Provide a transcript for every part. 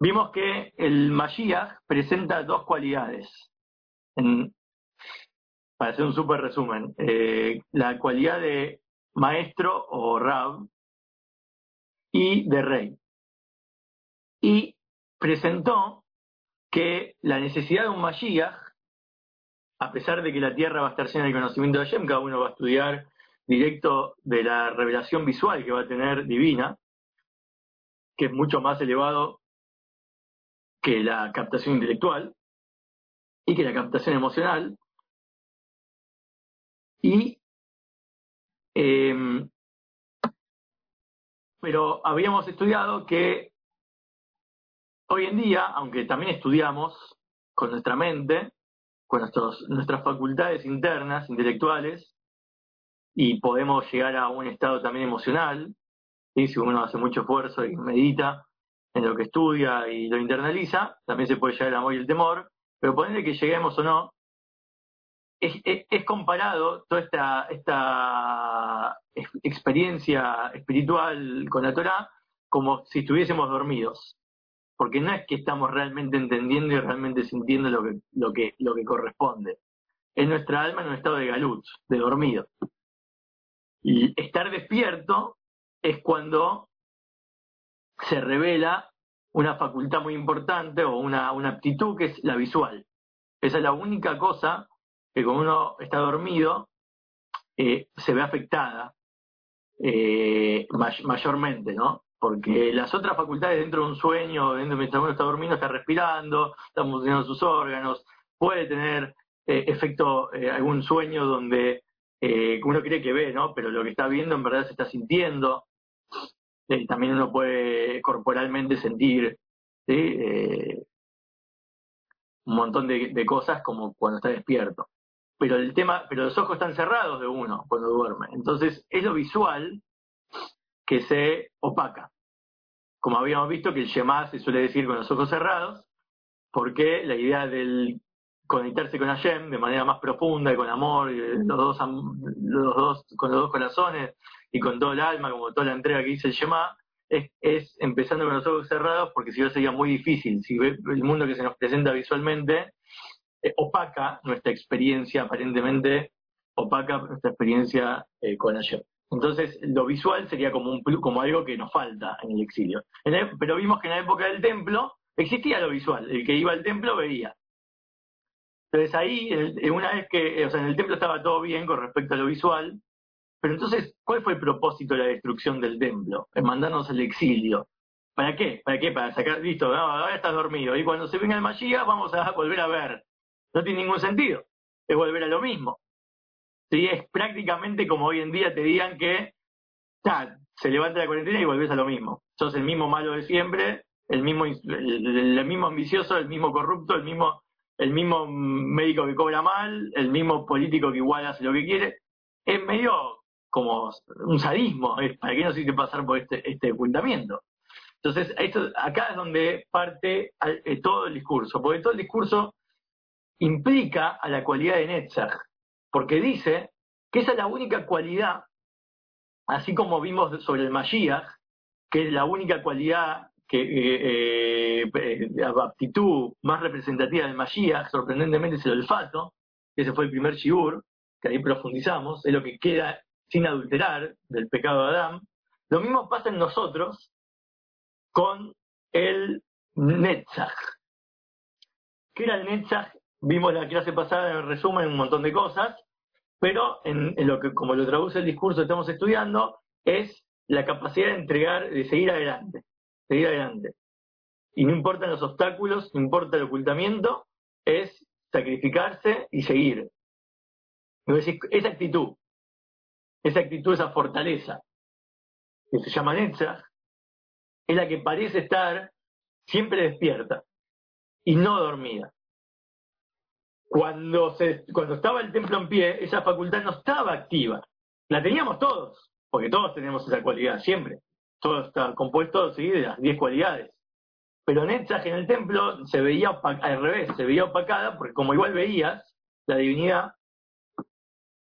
vimos que el Mashiach presenta dos cualidades. para hacer un súper resumen, eh, la cualidad de maestro o rab y de rey. Y presentó que la necesidad de un Mashiach, a pesar de que la tierra va a estar llena de conocimiento de Hashem, cada uno va a estudiar directo de la revelación visual que va a tener divina, que es mucho más elevado que la captación intelectual y que la captación emocional. Y em, pero habíamos estudiado que hoy en día, aunque también estudiamos con nuestra mente, con nuestros, nuestras facultades internas, intelectuales, y podemos llegar a un estado también emocional, si uno hace mucho esfuerzo y medita en lo que estudia y lo internaliza, también se puede llegar al amor y el temor, pero ponerle que lleguemos o no, es, es, comparado toda esta, esta experiencia espiritual con la Torah como si estuviésemos dormidos. Porque no es que estamos realmente entendiendo y realmente sintiendo lo que, lo que, lo que corresponde. Es nuestra alma en un estado de galut, de dormido. Y estar despierto es cuando se revela una facultad muy importante o una, una aptitud que es la visual. Esa es la única cosa que cuando uno está dormido eh, se ve afectada eh, mayormente, ¿no? Porque las otras facultades dentro de un sueño, dentro mientras uno está durmiendo, está respirando, está funcionando sus órganos, puede tener eh, efecto algún sueño donde uno cree que ve, ¿no? Pero lo que está viendo en verdad se está sintiendo. Eh, también uno puede corporalmente sentir eh, un montón de, cosas como cuando está despierto. Pero el tema, pero los ojos están cerrados de uno cuando duerme. Entonces es lo visual que se opaca. Como habíamos visto que el Shema se suele decir con los ojos cerrados, porque la idea del conectarse con Hashem de manera más profunda y con amor, los, dos, los dos, con los dos corazones y con todo el alma, como toda la entrega que dice el Shema, es, empezando con los ojos cerrados, porque si no sería muy difícil. Si ve el mundo que se nos presenta visualmente, eh, opaca nuestra experiencia, aparentemente opaca nuestra experiencia eh, con Hashem. Entonces, lo visual sería como, un, como algo que nos falta en el exilio. pero vimos que en la época del templo existía lo visual. El que iba al templo veía. Entonces ahí, una vez que, o sea, en el templo estaba todo bien con respecto a lo visual, pero entonces, ¿cuál fue el propósito de la destrucción del templo? En mandarnos al exilio. ¿Para qué? ¿Para qué? Para sacar, listo, ahora estás dormido. Y cuando se venga el Mashiach vamos a volver a ver. No tiene ningún sentido. Es volver a lo mismo. ¿Sí? Es prácticamente como hoy en día te digan que se levanta la cuarentena y volvés a lo mismo. Sos el mismo malo de siempre, el mismo, el mismo ambicioso, el mismo corrupto, el mismo el mismo médico que cobra mal, el mismo político que igual hace lo que quiere. Es medio como un sadismo, ¿para qué no se pasar por este, este ocultamiento? Entonces, esto, acá es donde parte eh, todo el discurso, porque todo el discurso implica a la cualidad de Netzach, porque dice que esa es la única cualidad, así como vimos sobre el Mashiach, que es la única cualidad que eh, eh, la aptitud más representativa del Mashiach, sorprendentemente, es el olfato, ese fue el primer shiur, que ahí profundizamos, es lo que queda sin adulterar del pecado de Adán. Lo mismo pasa en nosotros con el Netzach. ¿Qué era el Netzach? Vimos la clase pasada en el resumen un montón de cosas, pero en, lo que, como lo traduce el discurso que estamos estudiando, es la capacidad de entregar, de seguir adelante seguir adelante. Y no importan los obstáculos, no importa el ocultamiento, es sacrificarse y seguir. esa actitud, esa actitud, esa fortaleza, que se llama Netzach, es la que parece estar siempre despierta y no dormida. Cuando, se, cuando estaba el templo en pie, esa facultad no estaba activa. La teníamos todos, porque todos tenemos esa cualidad, siempre todo está compuesto ¿sí? de las 10 cualidades. Pero Netzach en el templo se veía al revés, se veía opacada, porque como igual veías la divinidad,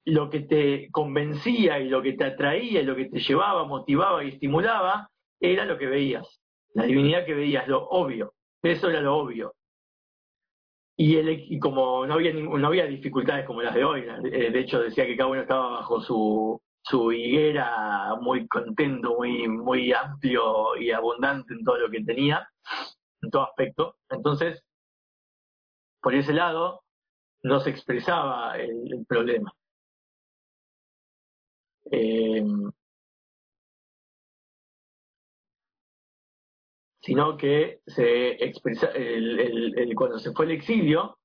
lo que te convencía y lo que te atraía y lo que te llevaba, motivaba y estimulaba, era lo que veías. La divinidad que veías, lo obvio. Eso era lo obvio. Y, el, como no había, no había dificultades como las de hoy, de hecho decía que cada uno estaba bajo su, su higuera muy contento, muy, muy amplio y abundante en todo lo que tenía, en todo aspecto. Entonces, por ese lado, no se expresaba el, problema. Eh, sino que se expresa, el, cuando se fue al exilio,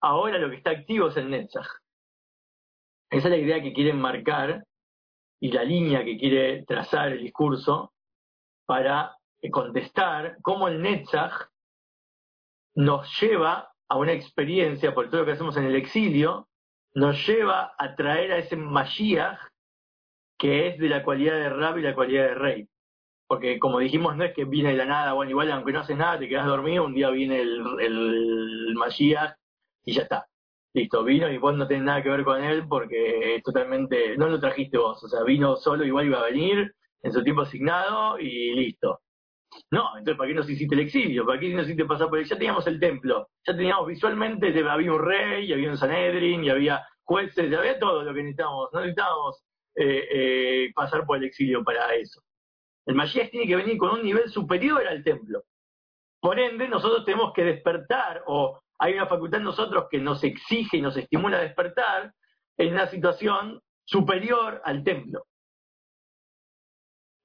ahora lo que está activo es el Netzach. Esa es la idea que quieren marcar y la línea que quiere trazar el discurso para contestar cómo el Netzach nos lleva a una experiencia, por todo lo que hacemos en el exilio, nos lleva a traer a ese Mashiach que es de la cualidad de Rab y la cualidad de Rey porque como dijimos, no es que viene de la nada, bueno, igual aunque no haces nada, te quedas dormido, un día viene el, el y ya está. Listo, vino y vos no tenés nada que ver con él porque es totalmente, no lo trajiste vos, o sea, vino solo, igual iba a venir en su tiempo asignado y listo. No, entonces ¿para qué nos hiciste el exilio? ¿Para qué nos hiciste pasar por el? Ya teníamos el templo, ya teníamos visualmente, había un rey, y había un Sanedrin, y había jueces, y había todo lo que necesitábamos, no necesitábamos eh, eh, pasar por el exilio para eso. El Mashiach tiene que venir con un nivel superior al templo. Por ende, nosotros tenemos que despertar, o hay una facultad en nosotros que nos exige y nos estimula a despertar en una situación superior al templo.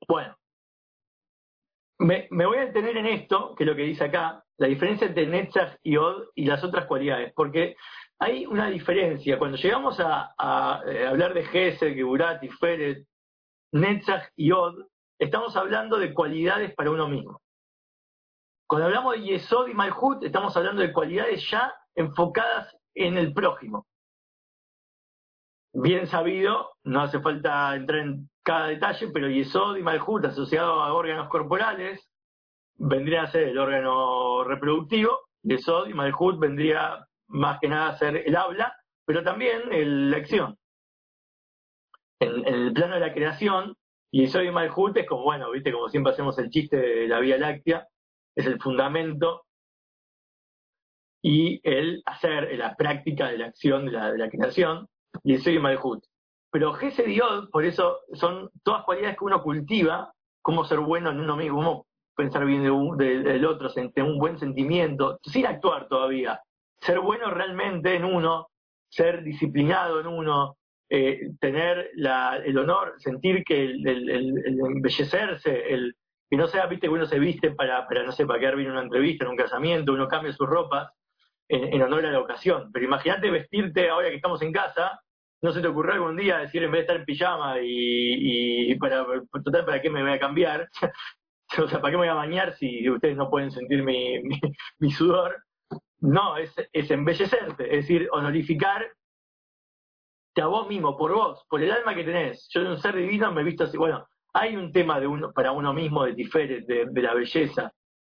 Bueno, me, voy a detener en esto, que es lo que dice acá, la diferencia entre Netzach y Od y las otras cualidades, porque hay una diferencia. Cuando llegamos a, eh, hablar de Gesed, Geburat, Feret, Netzach y Od, estamos hablando de cualidades para uno mismo. Cuando hablamos de Yesod y Malhut, estamos hablando de cualidades ya enfocadas en el prójimo. Bien sabido, no hace falta entrar en cada detalle, pero Yesod y Malhut asociados a órganos corporales vendría a ser el órgano reproductivo, Yesod y Malhut vendría más que nada ser el habla, pero también la acción. en el plano de la creación, y Soy Malhut es como, bueno, viste, como siempre hacemos el chiste de la Vía Láctea, es el fundamento y el hacer, la práctica de la acción de la, creación, y Soy Malhut. Pero Gese Dios, por eso son todas cualidades que uno cultiva, cómo ser bueno en uno mismo, cómo pensar bien del otro, tener un buen sentimiento, sin actuar todavía. Ser bueno realmente en uno, ser disciplinado en uno, eh, tener el honor, sentir que el, embellecerse, el que no sea, viste, que uno se viste para, para no sé, para quedar bien en una entrevista, en un casamiento, uno cambia sus ropas en, honor a la ocasión. Pero imagínate vestirte ahora que estamos en casa, no se te ocurrió algún día decir en vez de estar en pijama y, para, total, ¿para qué me voy a cambiar? o sea, ¿para qué me voy a bañar si ustedes no pueden sentir mi, mi, sudor? No, es, embellecerte, es decir, honorificar a vos mismo, por vos, por el alma que tenés. Yo de un ser divino me he visto así. Bueno, hay un tema de uno, para uno mismo de de, la belleza.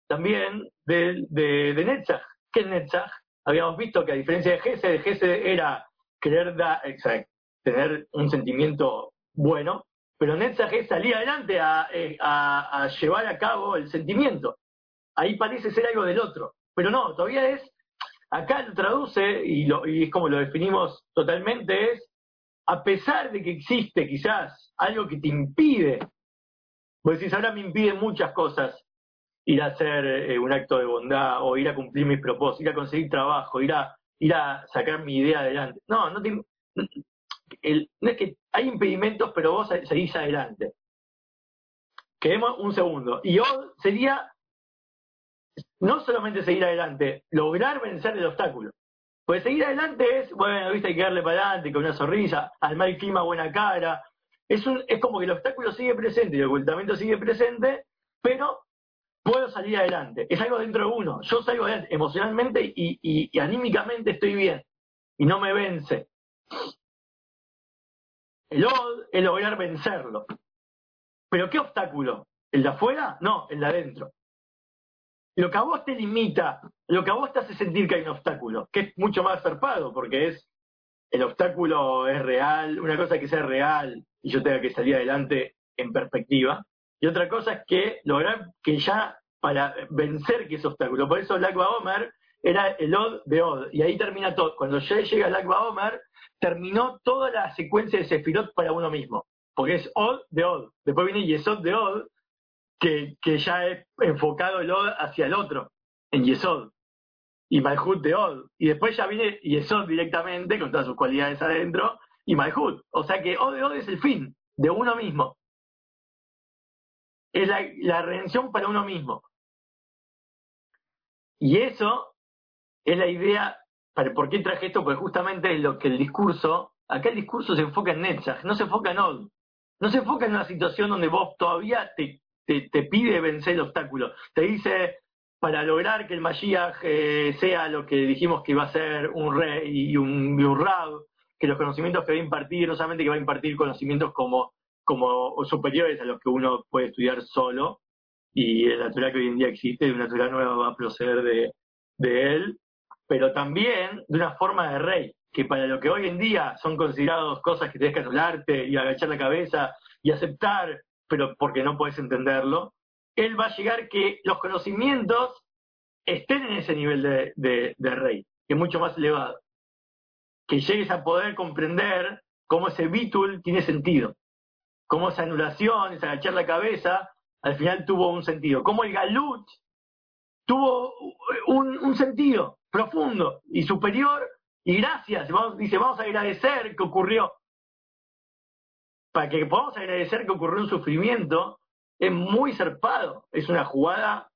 También de, de, de Netzach. ¿Qué es Netzach? Habíamos visto que a diferencia de Gese, de Gese era querer da, exacto, tener un sentimiento bueno, pero Netzach es salir adelante eh, a, llevar a cabo el sentimiento. Ahí parece ser algo del otro, pero no, todavía es, acá lo traduce y, lo, y es como lo definimos totalmente, es a pesar de que existe quizás algo que te impide, vos decís, ahora me impide muchas cosas ir a hacer eh, un acto de bondad o ir a cumplir mis propósitos, ir a conseguir trabajo, ir a, ir a sacar mi idea adelante. No, no, te, no es que hay impedimentos, pero vos seguís adelante. Quedemos un segundo. Y hoy sería no solamente seguir adelante, lograr vencer el obstáculo. Pues seguir adelante es, bueno, viste, hay que darle para adelante con una sonrisa, al mal clima buena cara. Es, un, es como que el obstáculo sigue presente y el ocultamiento sigue presente, pero puedo salir adelante. Es algo dentro de uno. Yo salgo adelante emocionalmente y, y, anímicamente estoy bien. Y no me vence. El od es lograr vencerlo. ¿Pero qué obstáculo? ¿El de afuera? No, el de adentro lo que a vos te limita, lo que a vos te hace sentir que hay un obstáculo, que es mucho más zarpado, porque es el obstáculo es real, una cosa es que sea real y yo tenga que salir adelante en perspectiva, y otra cosa es que lograr que ya para vencer que ese obstáculo. Por eso Lag Omer era el Od de Od, y ahí termina todo. Cuando ya llega Lag Omer, terminó toda la secuencia de Sefirot para uno mismo, porque es Od de Od. Después viene Yesod de Od, que, ya es enfocado el Od hacia el otro, en Yesod. Y Malhut de Od. Y después ya viene Yesod directamente, con todas sus cualidades adentro, y Malhut. O sea que Od de Od es el fin de uno mismo. Es la, redención para uno mismo. Y eso es la idea ¿Por qué traje esto? Porque justamente es lo que el discurso, acá el discurso se enfoca en Netzach, no se enfoca en Od. No se enfoca en una situación donde vos todavía te, te, pide vencer el obstáculo. Te dice, para lograr que el Mashiach eh, sea lo que dijimos que iba a ser un rey y un, y que los conocimientos que va a impartir, no solamente que va a impartir conocimientos como, como superiores a los que uno puede estudiar solo, y la naturaleza que hoy en día existe, una naturaleza nueva va a proceder de, de él, pero también de una forma de rey, que para lo que hoy en día son considerados cosas que tienes que anularte y agachar la cabeza y aceptar, pero porque no puedes entenderlo, él va a llegar que los conocimientos estén en ese nivel de, rey, que es mucho más elevado. Que llegues a poder comprender cómo ese bitul tiene sentido, cómo esa anulación, esa agachar la cabeza, al final tuvo un sentido, cómo el galut tuvo un sentido, profundo y superior, y gracias, dice, vamos a agradecer que ocurrió. Para que podamos agradecer que ocurrió un sufrimiento, es muy zarpado, es una jugada,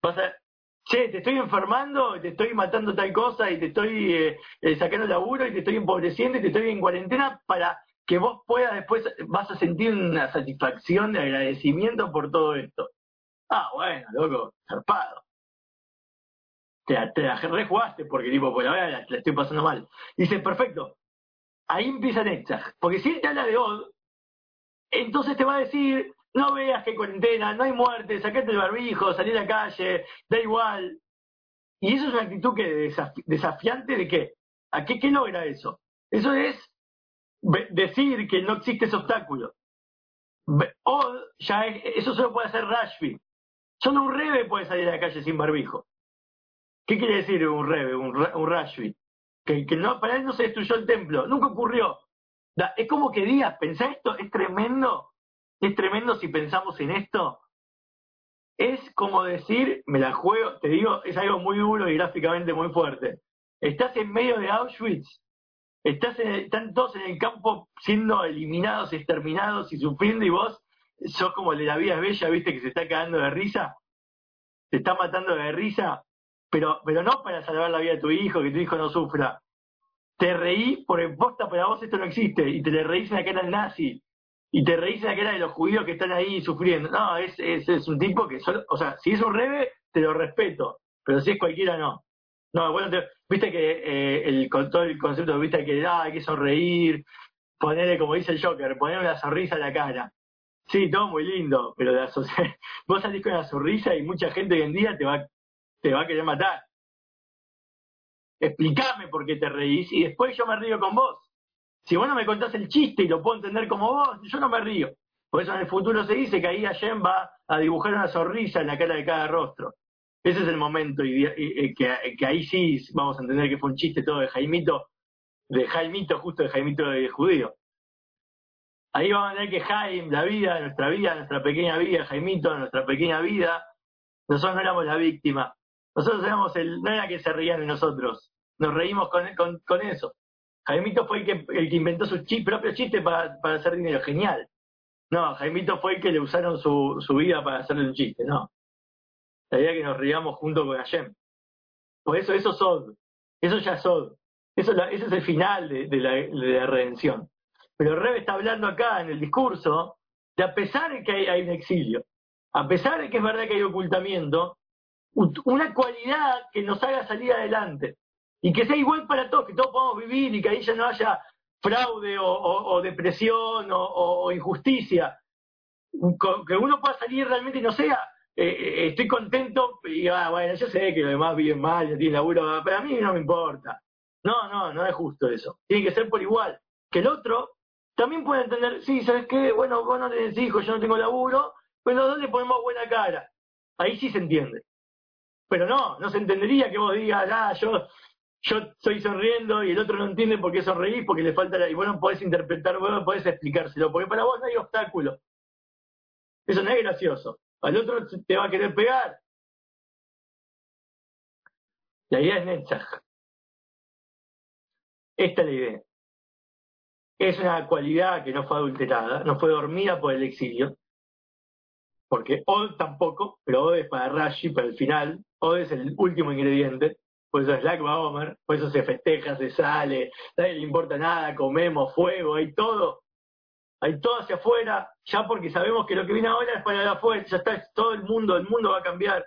pasa, che, te estoy enfermando, te estoy matando tal cosa, y te estoy eh, eh, sacando laburo, y te estoy empobreciendo, y te estoy en cuarentena, para que vos puedas después, vas a sentir una satisfacción de agradecimiento por todo esto. Ah, bueno, loco, zarpado te, la rejugaste porque tipo, pues la la, estoy pasando mal. Dice, perfecto, ahí empieza Netzach. Porque si él te habla de Od, entonces te va a decir, no veas que cuarentena, no hay muerte, saquete el barbijo, salí a la calle, da igual. Y eso es una actitud que desafiante de qué? ¿A qué, qué logra eso? Eso es decir que no existe ese obstáculo. Od, ya eso solo puede hacer Rashby. Solo un rebe puede salir a la calle sin barbijo. ¿Qué quiere decir un rebe, un, un Que, que no, para él no se destruyó el templo, nunca ocurrió. Es como que digas, pensá esto, es tremendo, es tremendo si pensamos en esto. Es como decir, me la juego, te digo, es algo muy duro y gráficamente muy fuerte. Estás en medio de Auschwitz, estás están todos en el campo siendo eliminados, exterminados y sufriendo y vos sos como el de la vida es bella, viste, que se está cagando de risa, se está matando de risa, pero, pero no para salvar la vida de tu hijo, que tu hijo no sufra. Te reí por posta para vos esto no existe, y te le reís en la cara al nazi, y te reís en la cara de los judíos que están ahí sufriendo. No, es, es, es un tipo que, solo, o sea, si es un rebe, te lo respeto, pero si es cualquiera, no. No, bueno, viste que eh, el, con todo el concepto, viste que ah, hay que sonreír, ponerle, como dice el Joker, ponerle una sonrisa a la cara. Sí, todo muy lindo, pero la, vos salís con una sonrisa y mucha gente hoy en día te va te va a querer matar. Explícame por qué te reís y después yo me río con vos. Si vos no me contás el chiste y lo puedo entender como vos, yo no me río. Por eso en el futuro se dice que ahí Allen va a dibujar una sonrisa en la cara de cada rostro. Ese es el momento y, que, ahí sí vamos a entender que fue un chiste todo de Jaimito, de Jaimito, justo de Jaimito de judío. Ahí vamos a ver que Jaime, la vida, nuestra vida, nuestra pequeña vida, Jaimito, nuestra pequeña vida, nosotros no éramos la víctima, nosotros éramos el, no era que se reían de nosotros, nos reímos con, con, eso. Jaimito fue el que, el que inventó su propio chiste para, para hacer dinero, genial. No, Jaimito fue el que le usaron su, su vida para hacerle un chiste, no. La idea es que nos reíamos junto con Hashem. Por eso, eso Sod. Eso ya es Sod. Eso, ese es el final de, la, de la redención. Pero Rebe está hablando acá en el discurso de a pesar de que hay, hay un exilio, a pesar de que es verdad que hay ocultamiento, una cualidad que nos haga salir adelante y que sea igual para todos, que todos podamos vivir y que ahí ya no haya fraude o, depresión o, injusticia, que uno pueda salir realmente y no sea, eh, eh, estoy contento y ah, bueno, yo sé que los demás viven mal, ya tienen laburo, pero a mí no me importa. No, no, no es justo eso. Tiene que ser por igual. Que el otro también pueda entender, sí, ¿sabes qué? Bueno, vos no tenés hijos, yo no tengo laburo, pero los dos le ponemos buena cara ahí sí se entiende. Pero no, no se entendería que vos digas, ah, yo, yo estoy sonriendo y el otro no entiende por qué sonreís, porque le falta la... Y vos no podés interpretar, vos podés explicárselo, porque para vos no hay obstáculo. Eso no es gracioso. Al otro te va a querer pegar. La idea es Netzach. Esta es la idea. Es una cualidad que no fue adulterada, no fue dormida por el exilio, porque Od tampoco, pero Od es para Rashi, para el final, Od es el último ingrediente, por eso es Lag Baomer, por eso se festeja, se sale, nadie le importa nada, comemos, fuego, hay todo, hay todo hacia afuera, ya porque sabemos que lo que viene ahora es para afuera, ya está, todo el mundo, el mundo va a cambiar.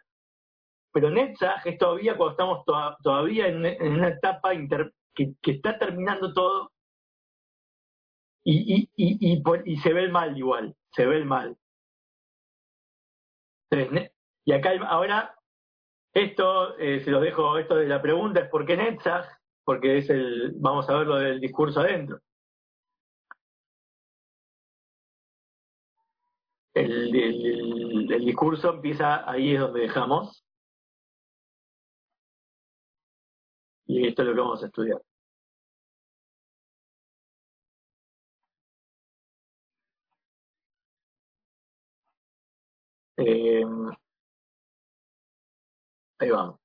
Pero Netzach es todavía cuando estamos todavía en, una etapa que, está terminando todo y, y, y, y, se ve el mal igual, se ve el mal. Y acá ahora, esto eh, se los dejo, esto de la pregunta es por qué Netzach, porque es el, vamos a ver lo del discurso adentro. El, el, discurso empieza ahí es donde dejamos. Y esto es lo que vamos a estudiar. Eh, ahí vamos.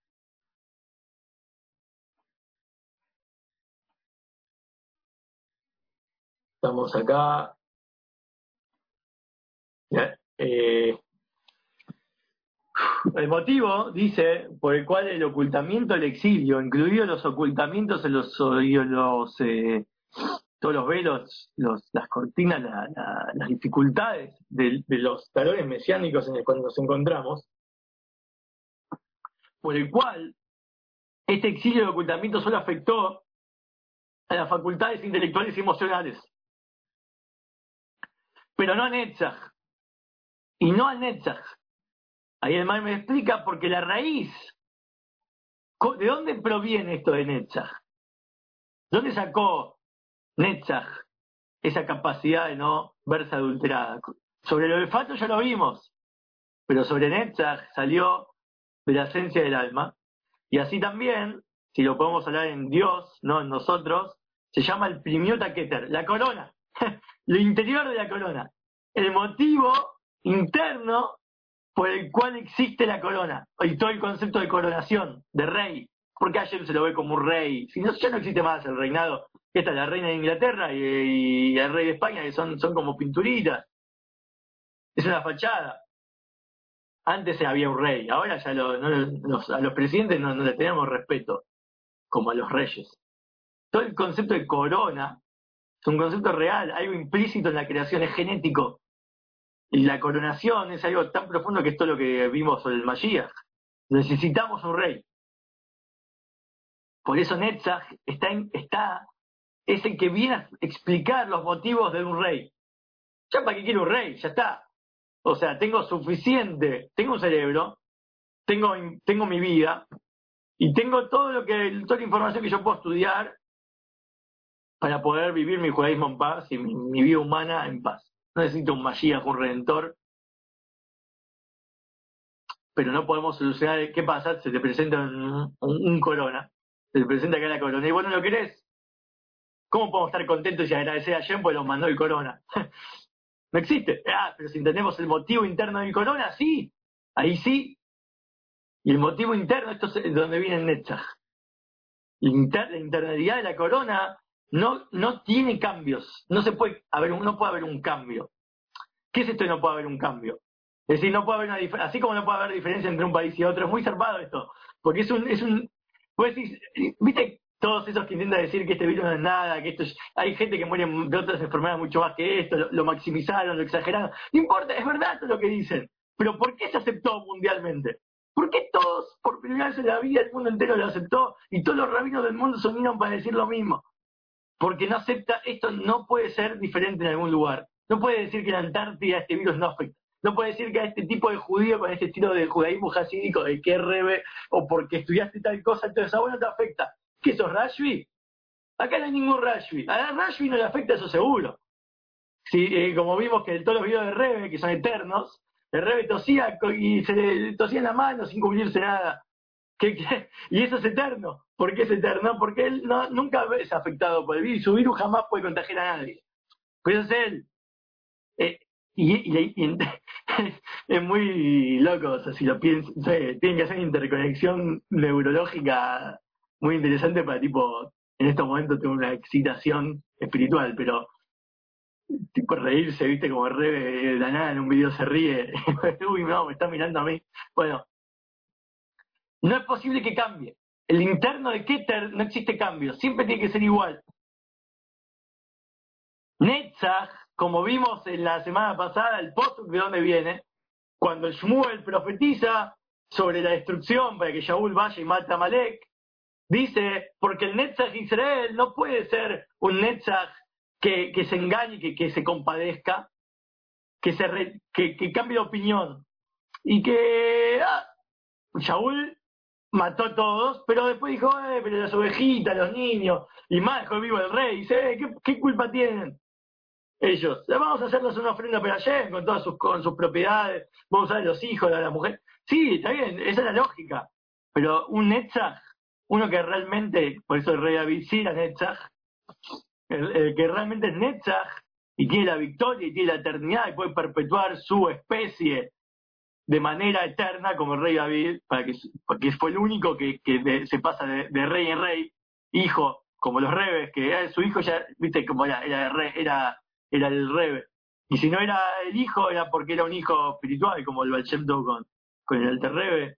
Estamos acá. Eh, el motivo, dice, por el cual el ocultamiento del exilio, incluidos los ocultamientos en los, los eh, todos los velos, las cortinas, las dificultades de, los talones mesiánicos en el cual nos encontramos, por el cual este exilio de ocultamiento solo afectó a las facultades intelectuales y emocionales, pero no a Netzach, y no a Netzach. Ahí el me explica porque la raíz, ¿de dónde proviene esto de Netzach? ¿Dónde sacó Netzach, esa capacidad de no verse adulterada. Sobre el olfato ya lo vimos, pero sobre Netzach salió de la esencia del alma. Y así también, si lo podemos hablar en Dios, no en nosotros, se llama el primiota keter, la corona, lo interior de la corona, el motivo interno por el cual existe la corona, y todo el concepto de coronación, de rey, porque ayer se lo ve como un rey, si no, ya no existe más el reinado, esta es la reina de Inglaterra y, el rey de España, que son, son como pinturitas. Es una fachada. Antes había un rey, ahora ya a los presidentes no, no le tenemos respeto, como a los reyes. Todo el concepto de corona es un concepto real, algo implícito en la creación, es genético. Y la coronación es algo tan profundo que esto es lo que vimos sobre el Mashiach. Necesitamos un rey. Por eso Netzach está, está es el que viene a explicar los motivos de un rey. Ya para qué quiero un rey, ya está. O sea, tengo suficiente, tengo un cerebro, tengo, tengo mi vida y tengo todo lo que, toda la información que yo puedo estudiar para poder vivir mi judaísmo en paz y mi, vida humana en paz. No necesito un Mashiach, un redentor, pero no podemos solucionar qué pasa, se te presenta un, un corona, se te presenta acá la corona y vos no lo querés, ¿Cómo podemos estar contentos y agradecer a Jen porque nos mandó el corona? No existe. Ah, pero si entendemos el motivo interno del corona, sí. Ahí sí. Y el motivo interno, esto es donde viene el Netzach. La, inter, internalidad de la corona no, no tiene cambios. No se puede haber, no puede haber un cambio. ¿Qué es esto de no puede haber un cambio? Es decir, no puede haber una diferencia, así como no puede haber diferencia entre un país y otro, es muy zarpado esto, porque es un, es un, viste, todos esos que intentan decir que este virus no es nada, que esto hay gente que muere de otras enfermedades mucho más que esto, lo, maximizaron, lo exageraron. No importa, es verdad todo lo que dicen. Pero ¿por qué se aceptó mundialmente? ¿Por qué todos, por primera vez en la vida, el mundo entero lo aceptó y todos los rabinos del mundo se unieron para decir lo mismo? Porque no acepta, esto no puede ser diferente en algún lugar. No puede decir que en la Antártida este virus no afecta. No puede decir que a este tipo de judío con este estilo de judaísmo hasídico, de que rebe, o porque estudiaste tal cosa, entonces a vos no te afecta. ¿Qué sos Rashbi? Acá no hay ningún Rashbi. A Rashbi no le afecta eso seguro. Si, eh, como vimos que todos los videos de Rebe, que son eternos, el Rebe tosía y se le tosía en la mano sin cubrirse nada. Y eso es eterno. ¿Por qué es eterno? Porque él no, nunca es afectado por el virus. Su virus jamás puede contagiar a nadie. Pues es él. Eh, y, es muy loco, o sea, si lo piensan, tienen que hacer interconexión neurológica muy interesante para tipo, en estos momentos tengo una excitación espiritual, pero tipo reírse, viste, como re de la nada en un video se ríe, uy no, me está mirando a mí. Bueno, no es posible que cambie. El interno de Keter no existe cambio, siempre tiene que ser igual. Netzach como vimos en la semana pasada, el post de dónde viene, cuando Shmuel profetiza sobre la destrucción para que Shaul vaya y mate a Malek, dice, porque el Netzach Israel no puede ser un Netzach que, se engañe, que, que se compadezca, que, se que, cambie de opinión. Y que ah, Shaul mató a todos, pero después dijo, eh, pero las ovejitas, los niños, y más dejó vivo el rey. Dice, eh, ¿qué, ¿qué culpa tienen? ellos, vamos a hacernos una ofrenda para ayer con todas sus, con sus propiedades, vamos a ver los hijos de la mujer. Sí, está bien, esa es la lógica. Pero un Netzach, uno que realmente, por eso el rey David sí era Netzach, el, que realmente es Netzach y tiene la victoria y tiene la eternidad y puede perpetuar su especie de manera eterna como el rey David, para que, porque fue el único que, que se pasa de, rey en rey, hijo, como los rebes, que su hijo ya, viste, como era, era, era era el Rebe. Y si no era el hijo, era porque era un hijo espiritual, como el Balshemto con, con el Alter Rebe,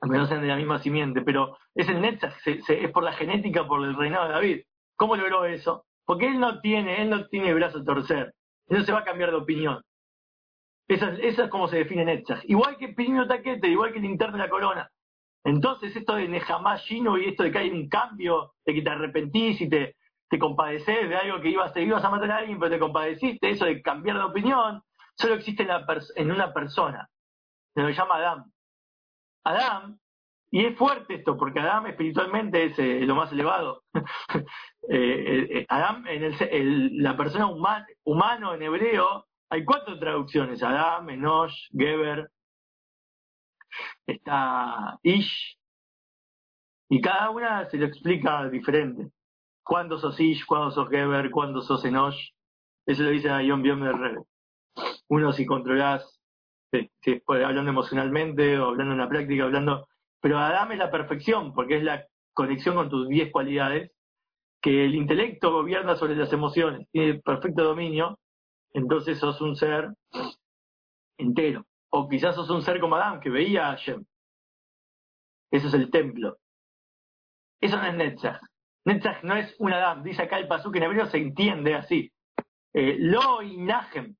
aunque no sean de la misma simiente, pero es el Netzach, es por la genética, por el reinado de David. ¿Cómo logró eso? Porque él no tiene, él no tiene brazo a torcer, él no se va a cambiar de opinión. Esa, esa es como se define Netzach. Igual que Pirinio Taquete, igual que el interno de la corona. Entonces esto de Nehamá y esto de que hay un cambio, de que te arrepentís y te, te compadeces de algo que ibas, te ibas a matar a alguien, pero te compadeciste, eso de cambiar de opinión, solo existe en, la en una persona. Se lo llama Adam. Adam, y es fuerte esto, porque Adam espiritualmente es eh, lo más elevado. Eh, eh, Adam, en el, la persona humano en hebreo, hay cuatro traducciones: Adam, Enosh, Geber, está Ish, y cada una se lo explica diferente cuándo sos Ish, cuándo sos Geber, cuándo sos Enosh. Eso lo dice Rebe. Uno si controlás, si, hablando emocionalmente o hablando en la práctica, hablando... Pero Adam es la perfección, porque es la conexión con tus diez cualidades, que el intelecto gobierna sobre las emociones, tiene perfecto dominio, entonces sos un ser entero. O quizás sos un ser como Adam, que veía a Hashem. Eso es el templo. Eso no es Netzach. Netzach no es un Adam, dice acá el pasuk en hebreo, se entiende así. Eh, lo inajem.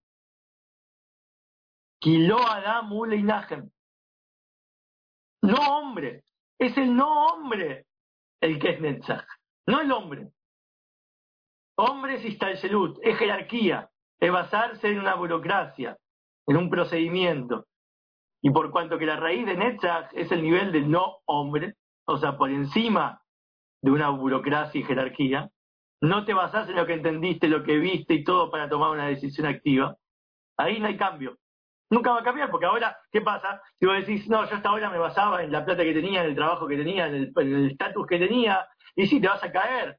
Kilo Adam. No hombre, es el no hombre el que es Netzach, no el hombre. Hombre es Istalselut, es jerarquía, es basarse en una burocracia, en un procedimiento. Y por cuanto que la raíz de Netzach es el nivel del no hombre, o sea, por encima de una burocracia y jerarquía, no te basás en lo que entendiste, lo que viste y todo para tomar una decisión activa, ahí no hay cambio. Nunca va a cambiar, porque ahora, ¿qué pasa? Si vos decís, no, yo hasta ahora me basaba en la plata que tenía, en el trabajo que tenía, en el estatus que tenía, y sí, te vas a caer,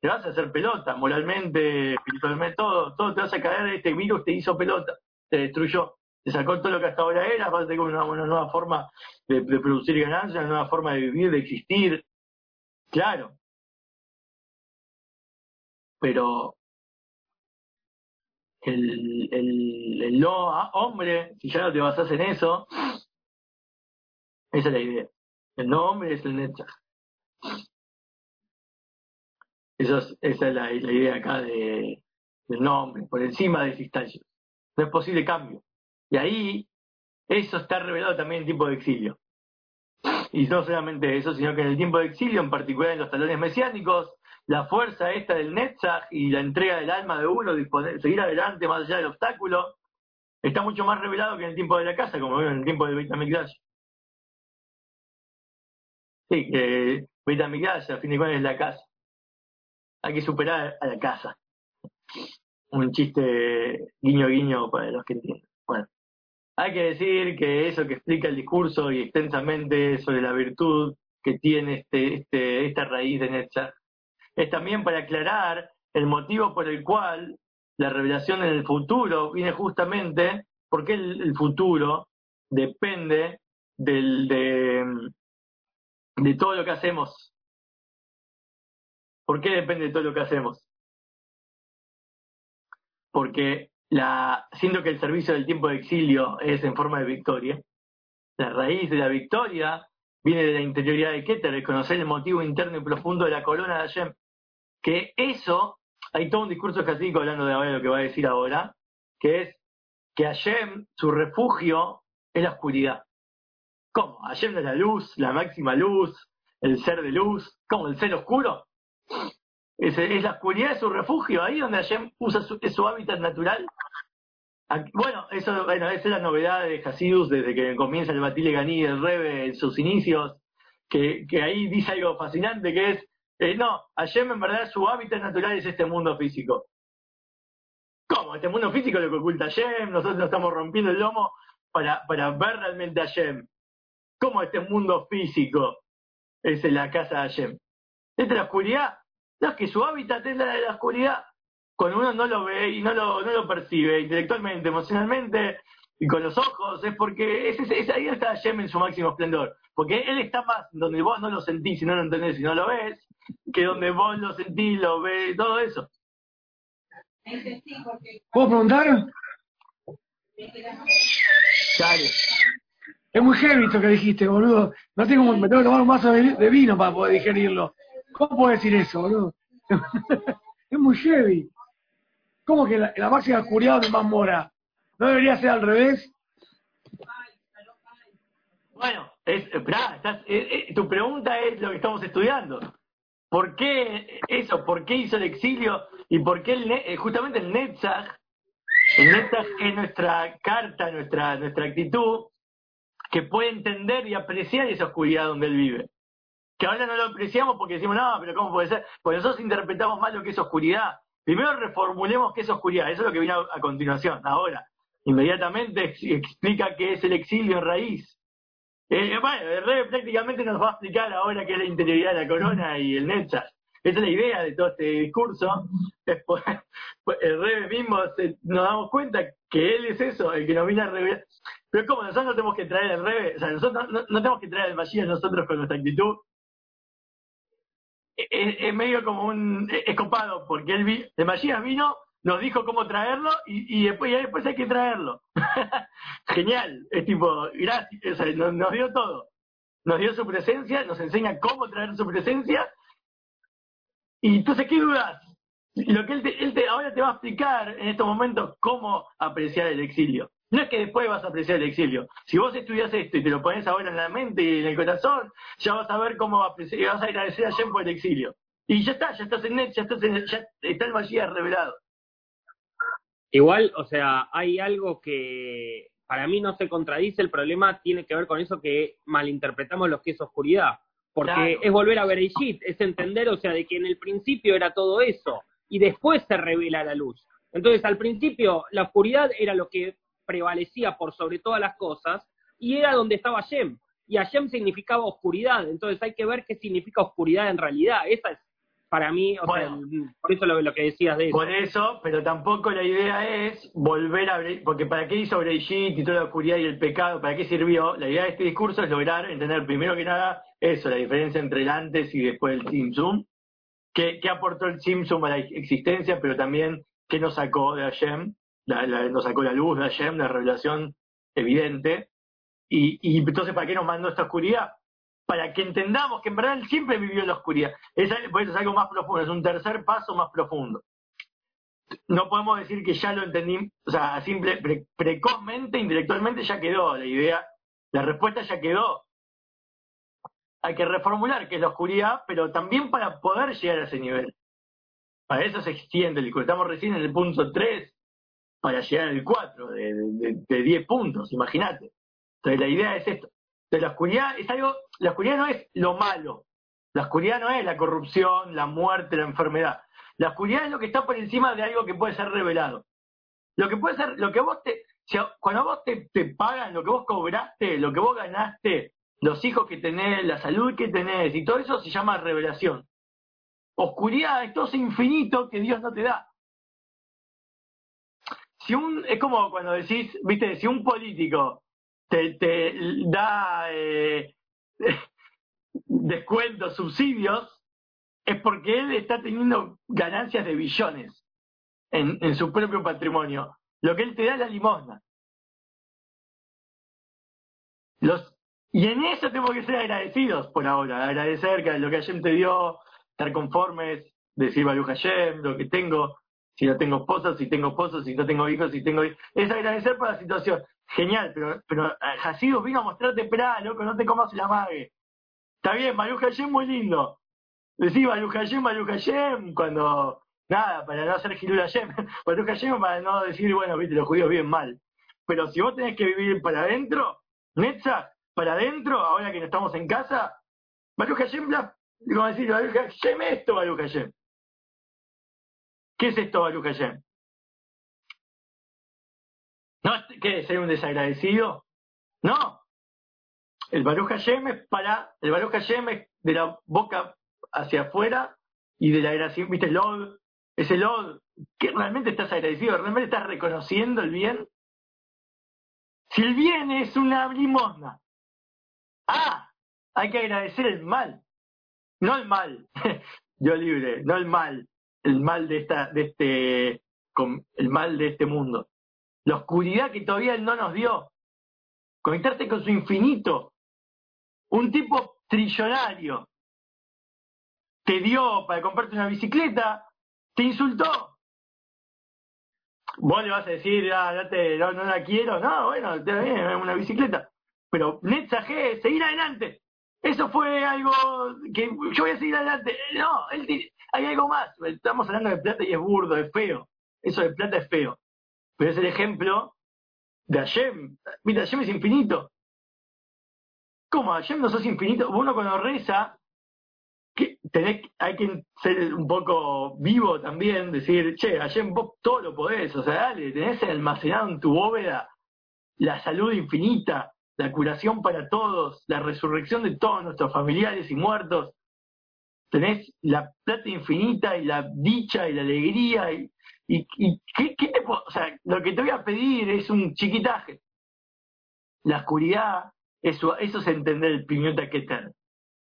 te vas a hacer pelota, moralmente, espiritualmente, todo, todo te vas a caer, este virus te hizo pelota, te destruyó, te sacó todo lo que hasta ahora era, vas a tener una, nueva forma de, de producir ganancias, una nueva forma de vivir, de existir, Claro. Pero el, el, el no hombre, si ya no te basas en eso, esa es la idea. El no hombre es el netzach. Eso es, esa es la, idea acá de, del nombre, por encima de estallo. No es posible cambio. Y ahí, eso está revelado también en tiempo de exilio. Y no solamente eso, sino que en el tiempo de exilio, en particular en los talones mesiánicos, la fuerza esta del Netzach y la entrega del alma de uno, seguir adelante más allá del obstáculo, está mucho más revelado que en el tiempo de la casa, como en el tiempo de Beit HaMikdash. Sí, que Beit HaMikdash, a fin de cuentas, es la casa. Hay que superar a la casa. Un chiste guiño guiño para los que entienden. Bueno, hay que decir que eso que explica el discurso y extensamente sobre la virtud que tiene este, este, esta raíz de Netzach, es también para aclarar el motivo por el cual la revelación en el futuro viene justamente porque el, futuro depende del, de, de todo lo que hacemos. ¿Por qué depende de todo lo que hacemos? Porque la, siendo que el servicio del tiempo de exilio es en forma de victoria, la raíz de la victoria viene de la interioridad de Keter, de conocer el motivo interno y profundo de la corona de Hashem. Que eso, hay todo un discurso casídico hablando de lo que va a decir ahora, que es que Hashem, su refugio, es la oscuridad. ¿Cómo? Hashem es la luz, la máxima luz, el ser de luz. ¿Cómo? ¿El ser oscuro? Es, la oscuridad su refugio, ahí donde Hashem usa su, es su hábitat natural. bueno, eso, bueno, esa es la novedad de Hasidus desde que comienza el Batile Ganí del Rebe en sus inicios, que, que ahí dice algo fascinante que es, eh, no, Hashem en verdad su hábitat natural es este mundo físico. ¿Cómo? Este mundo físico lo que oculta Hashem, nosotros nos estamos rompiendo el lomo para, para ver realmente a Hashem. ¿Cómo este mundo físico es la casa de Hashem? Es la oscuridad. No, es que su hábitat es la de la oscuridad. Cuando uno no lo ve y no lo, no lo percibe intelectualmente, emocionalmente y con los ojos, es porque es, es, ahí está Hashem en su máximo esplendor. Porque él está más donde vos no lo sentís, y no lo entendés, y no lo ves, que donde vos lo sentís, lo ves, todo eso. ¿Puedo preguntar? Dale. Es muy heavy esto que dijiste, boludo. No tengo, me tengo que tomar un vaso de vino para poder digerirlo. ¿Cómo puedo decir eso, boludo? es muy heavy. ¿Cómo que la, la máxima oscuridad donde más mora? ¿No debería ser al revés? Bueno, es, eh, eh, eh, tu pregunta es lo que estamos estudiando. ¿Por qué eso? ¿Por qué hizo el exilio? ¿Y por qué el, justamente el Netzach? El Netzach es nuestra carta, nuestra, nuestra actitud, que puede entender y apreciar esa oscuridad donde él vive que ahora no lo apreciamos porque decimos, no, pero ¿cómo puede ser? Porque nosotros interpretamos mal lo que es oscuridad. Primero reformulemos qué es oscuridad, eso es lo que viene a, continuación. Ahora, inmediatamente explica qué es el exilio en raíz. Eh, bueno, el rey prácticamente nos va a explicar ahora qué es la interioridad de la corona y el Netzach. Esa es la idea de todo este discurso. Después, pues, el rey mismo nos damos cuenta que él es eso, el que nos viene a revelar. Pero como nosotros no tenemos que traer el rey, o sea, nosotros no, tenemos que traer el Mashiach nosotros con nuestra actitud, es, medio como un escopado, porque el, el Mashiach vino, nos dijo cómo traerlo y, después, después hay que traerlo. Genial, es tipo, gracias, nos, dio todo. Nos dio su presencia, nos enseña cómo traer su presencia. Y entonces, ¿qué dudas? Lo que él, él te, ahora te va a explicar en estos momentos cómo apreciar el exilio. No es que después vas a apreciar el exilio. Si vos estudias esto y te lo pones ahora en la mente y en el corazón, ya vas a ver cómo apreciar, vas a agradecer a Jen por el exilio. Y ya está, ya estás en net, ya, estás ya está el Mashiach revelado. Igual, o sea, hay algo que para mí no se contradice, el problema tiene que ver con eso que malinterpretamos lo que es oscuridad. Porque es volver a ver el shit, es entender, o sea, de que en el principio era todo eso y después se revela la luz. Entonces, al principio, la oscuridad era lo que prevalecía por sobre todas las cosas y era donde estaba Hashem. Y Hashem significaba oscuridad, entonces hay que ver qué significa oscuridad en realidad. Esa es para mí, o sea, por eso lo, que decías de eso. Por eso, pero tampoco la idea es volver a... Porque ¿para qué hizo Breishit y toda la oscuridad y el pecado? ¿Para qué sirvió? La idea de este discurso es lograr entender primero que nada eso, la diferencia entre el antes y después del Simsum. ¿Qué, qué aportó el Simsum a la existencia, pero también qué nos sacó de Hashem? nos sacó la luz de Hashem, la revelación evidente. Y, y entonces, ¿para qué nos mandó esta oscuridad? Para que entendamos que en verdad él siempre vivió en la oscuridad. Es, por eso es algo más profundo, es un tercer paso más profundo. No podemos decir que ya lo entendí, o sea, simple, precozmente, intelectualmente ya quedó la idea, la respuesta ya quedó. Hay que reformular qué es la oscuridad, pero también para poder llegar a ese nivel. Para eso se extiende Estamos recién en el punto 3 para llegar al 4 de, 10 puntos, imagínate. Entonces la idea es esto. La oscuridad es algo, la oscuridad no es lo malo, la oscuridad no es la corrupción, la muerte, la enfermedad. La oscuridad es lo que está por encima de algo que puede ser revelado. Lo que puede ser, lo que vos te, cuando vos te, te pagan lo que vos cobraste, lo que vos ganaste, los hijos que tenés, la salud que tenés y todo eso se llama revelación. Oscuridad es todo infinito que Dios no te da. Si un, es como cuando decís, viste, si un político te, te da eh, descuentos, subsidios, es porque él está teniendo ganancias de billones en, en su propio patrimonio. Lo que él te da es la limosna. Los, y en eso tengo que ser agradecidos por ahora, agradecer que lo que Hashem te dio, estar conformes, decir Baruch Hashem, lo que tengo, si no tengo esposos, si tengo esposos, si no tengo hijos, si tengo hijos, es agradecer por la situación. Genial, pero, pero Hasido vino a mostrarte, esperá, loco, no te comas la mague. Está bien, Baruch Hashem muy lindo. Hashem, Baruch Hashem, cuando, nada, para no hacer Gilul Hashem, Baruch Hashem para no decir, bueno, viste, los judíos viven mal. Pero si vos tenés que vivir para adentro, Netza, para adentro, ahora que no estamos en casa, Baruch Hashem, como decir, Baruch Hashem esto, Baruch Hashem. ¿Qué es esto, Baruch Hashem? ¿No, ¿Qué es ser un desagradecido? No. El Baruch Hashem es para, el Baruch Hashem es de la boca hacia afuera y de la gracia, ¿viste? El Lod, ese Lod, que realmente estás agradecido, realmente estás reconociendo el bien. Si el bien es una limosna, ah, hay que agradecer el mal, no el mal, yo libre, no el mal, el mal de esta, de este, el mal de este mundo, la oscuridad que todavía él no nos dio, conectarte con su infinito, un tipo trillonario, te dio para comprarte una bicicleta, te insultó, Vos le vas a decir, ah, date, no, no la quiero. No, bueno, bien, una bicicleta. Pero Netzajé, seguir adelante. Eso fue algo que yo voy a seguir adelante. No, él, hay algo más. Estamos hablando de plata y es burdo, es feo. Eso de plata es feo. Pero es el ejemplo de Hashem. Mira, Hashem es infinito. ¿Cómo? Hashem no sos infinito. Uno cuando reza, que tenés, hay que ser un poco vivo también, decir, che, Hashem, vos todo lo podés, o sea, dale, tenés almacenado en tu bóveda la salud infinita, la curación para todos, la resurrección de todos nuestros familiares y muertos, tenés la plata infinita y la dicha y la alegría y, y, ¿qué, te o sea, lo que te voy a pedir es un chiquitaje. La oscuridad, eso, eso es entender el piñota que tener.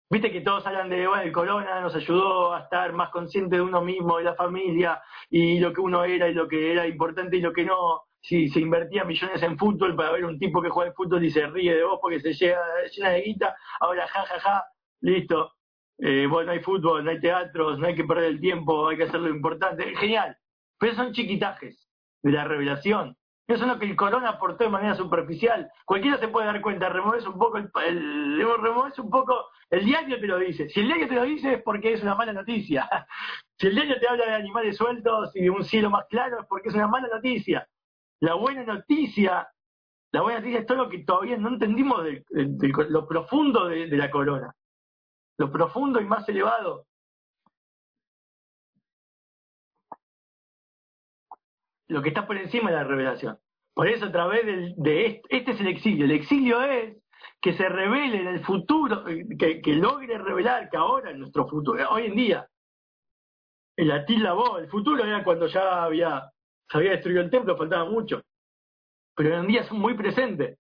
Viste que todos hablan de, bueno, el corona nos ayudó a estar más consciente de uno mismo, de la familia, y lo que uno era y lo que era importante y lo que no. Si se invertía millones en fútbol para ver un tipo que juega al fútbol y se ríe de vos porque se llega, llena de guita, ahora ja, ja, ja, listo. Eh, bueno, no hay fútbol, no hay teatros, no hay que perder el tiempo, hay que hacer lo importante. Genial. Pero son chiquitajes de la revelación. Eso es lo que el corona aportó de manera superficial. Cualquiera se puede dar cuenta, removes un poco el, el removes un poco, el diario te lo dice. Si el diario te lo dice es porque es una mala noticia. Si el diario te habla de animales sueltos y de un cielo más claro es porque es una mala noticia. La buena noticia, la buena noticia es todo lo que todavía no entendimos de, lo profundo de la corona. Lo profundo y más elevado lo que está por encima de la revelación. Por eso a través de este, este es el exilio. El exilio es que se revele en el futuro, que, logre revelar que ahora en nuestro futuro, hoy en día, el Atila voz, el futuro era cuando ya había, se había destruido el templo, faltaba mucho. Pero hoy en día son muy presentes.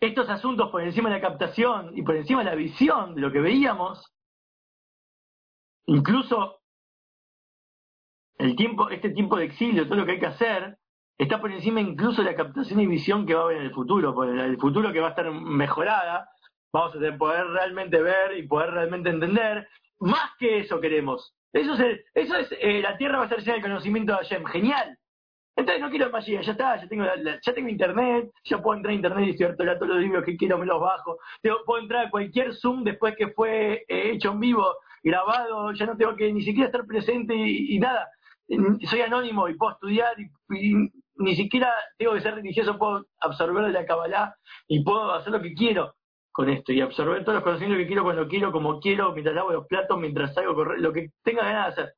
Estos asuntos por encima de la captación y por encima de la visión de lo que veíamos, incluso el tiempo, este tiempo de exilio, todo lo que hay que hacer, está por encima incluso de la captación y visión que va a haber en el futuro, porque el futuro que va a estar mejorada, vamos a poder realmente ver y poder realmente entender, más que eso queremos. Eso es, eso es eh, la tierra va a estar llena de conocimiento de Hashem, genial. Entonces no quiero más ya está, ya tengo, ya tengo internet, ya puedo entrar a internet y estudiar todos los libros que quiero, me los bajo. puedo entrar a cualquier Zoom después que fue eh, hecho en vivo, grabado, ya no tengo que ni siquiera estar presente y nada soy anónimo y puedo estudiar y, ni siquiera tengo que ser religioso, puedo absorber la Kabbalah y puedo hacer lo que quiero con esto y absorber todos los conocimientos que quiero cuando quiero, como quiero, mientras lavo los platos, mientras salgo correr, lo que tenga ganas de hacer.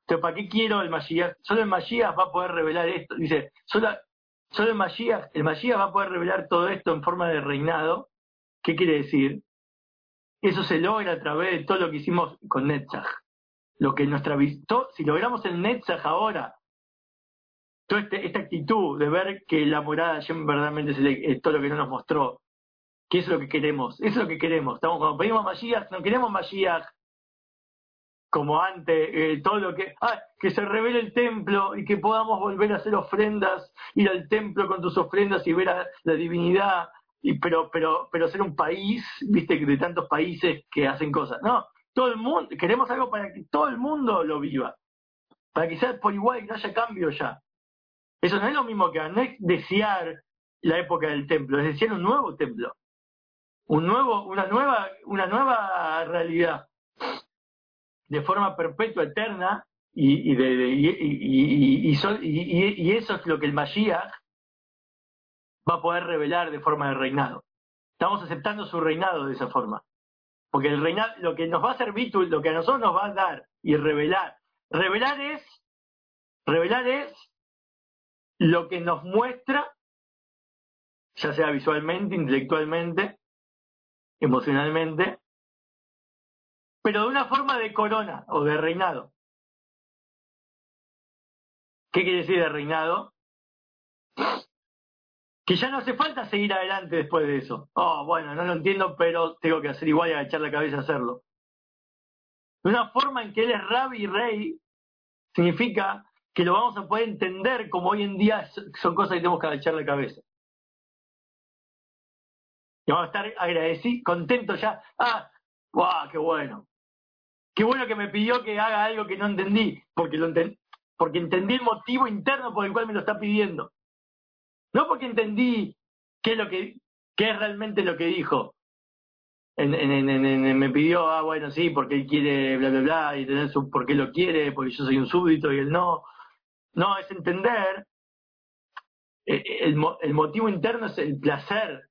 Entonces, ¿para qué quiero el Mashiach? Solo el Mashiach va a poder revelar esto. Dice, solo, solo el Mashiach, el Mashiach va a poder revelar todo esto en forma de reinado. ¿Qué quiere decir? Eso se logra a través de todo lo que hicimos con Netzach. Lo que nuestra si logramos el Netzach ahora, toda este, esta actitud de ver que la morada ya verdaderamente es todo lo que no nos mostró, que es lo que queremos, eso es lo que queremos. Estamos cuando pedimos Mashiach, no queremos Mashiach como antes, eh, todo lo que, ah, que se revele el templo y que podamos volver a hacer ofrendas, ir al templo con tus ofrendas y ver a la divinidad, y pero, pero, pero ser un país, viste, de tantos países que hacen cosas. No, todo el mundo, queremos algo para que todo el mundo lo viva, para que sea por igual y no haya cambio ya. Eso no es lo mismo que no es desear la época del templo, es desear un nuevo templo, un nuevo, una nueva, una nueva realidad de forma perpetua, eterna, y, y, y, eso es lo que el Mashiach va a poder revelar de forma de reinado. Estamos aceptando su reinado de esa forma. Porque el reinado, lo que nos va a servir, lo que a nosotros nos va a dar y revelar, revelar es, revelar es lo que nos muestra, ya sea visualmente, intelectualmente, emocionalmente, pero de una forma de corona o de reinado. ¿Qué quiere decir de reinado? Que ya no hace falta seguir adelante después de eso. Oh, bueno, no lo entiendo, pero tengo que hacer igual y agachar la cabeza a hacerlo. Una forma en que él es rabbi rey, significa que lo vamos a poder entender como hoy en día son cosas que tenemos que agachar la cabeza. Y vamos a estar agradecidos, contentos ya. Ah, ¡guau! ¡Qué bueno! Qué bueno que me pidió que haga algo que no entendí, porque, lo porque entendí el motivo interno por el cual me lo está pidiendo. No porque entendí qué es, lo que, es realmente lo que dijo. En, me pidió, ah, bueno, sí, porque él quiere bla, bla, bla, y tener su, porque lo quiere, porque yo soy un súbdito y él no. No, es entender. Eh, el, el motivo interno es el placer.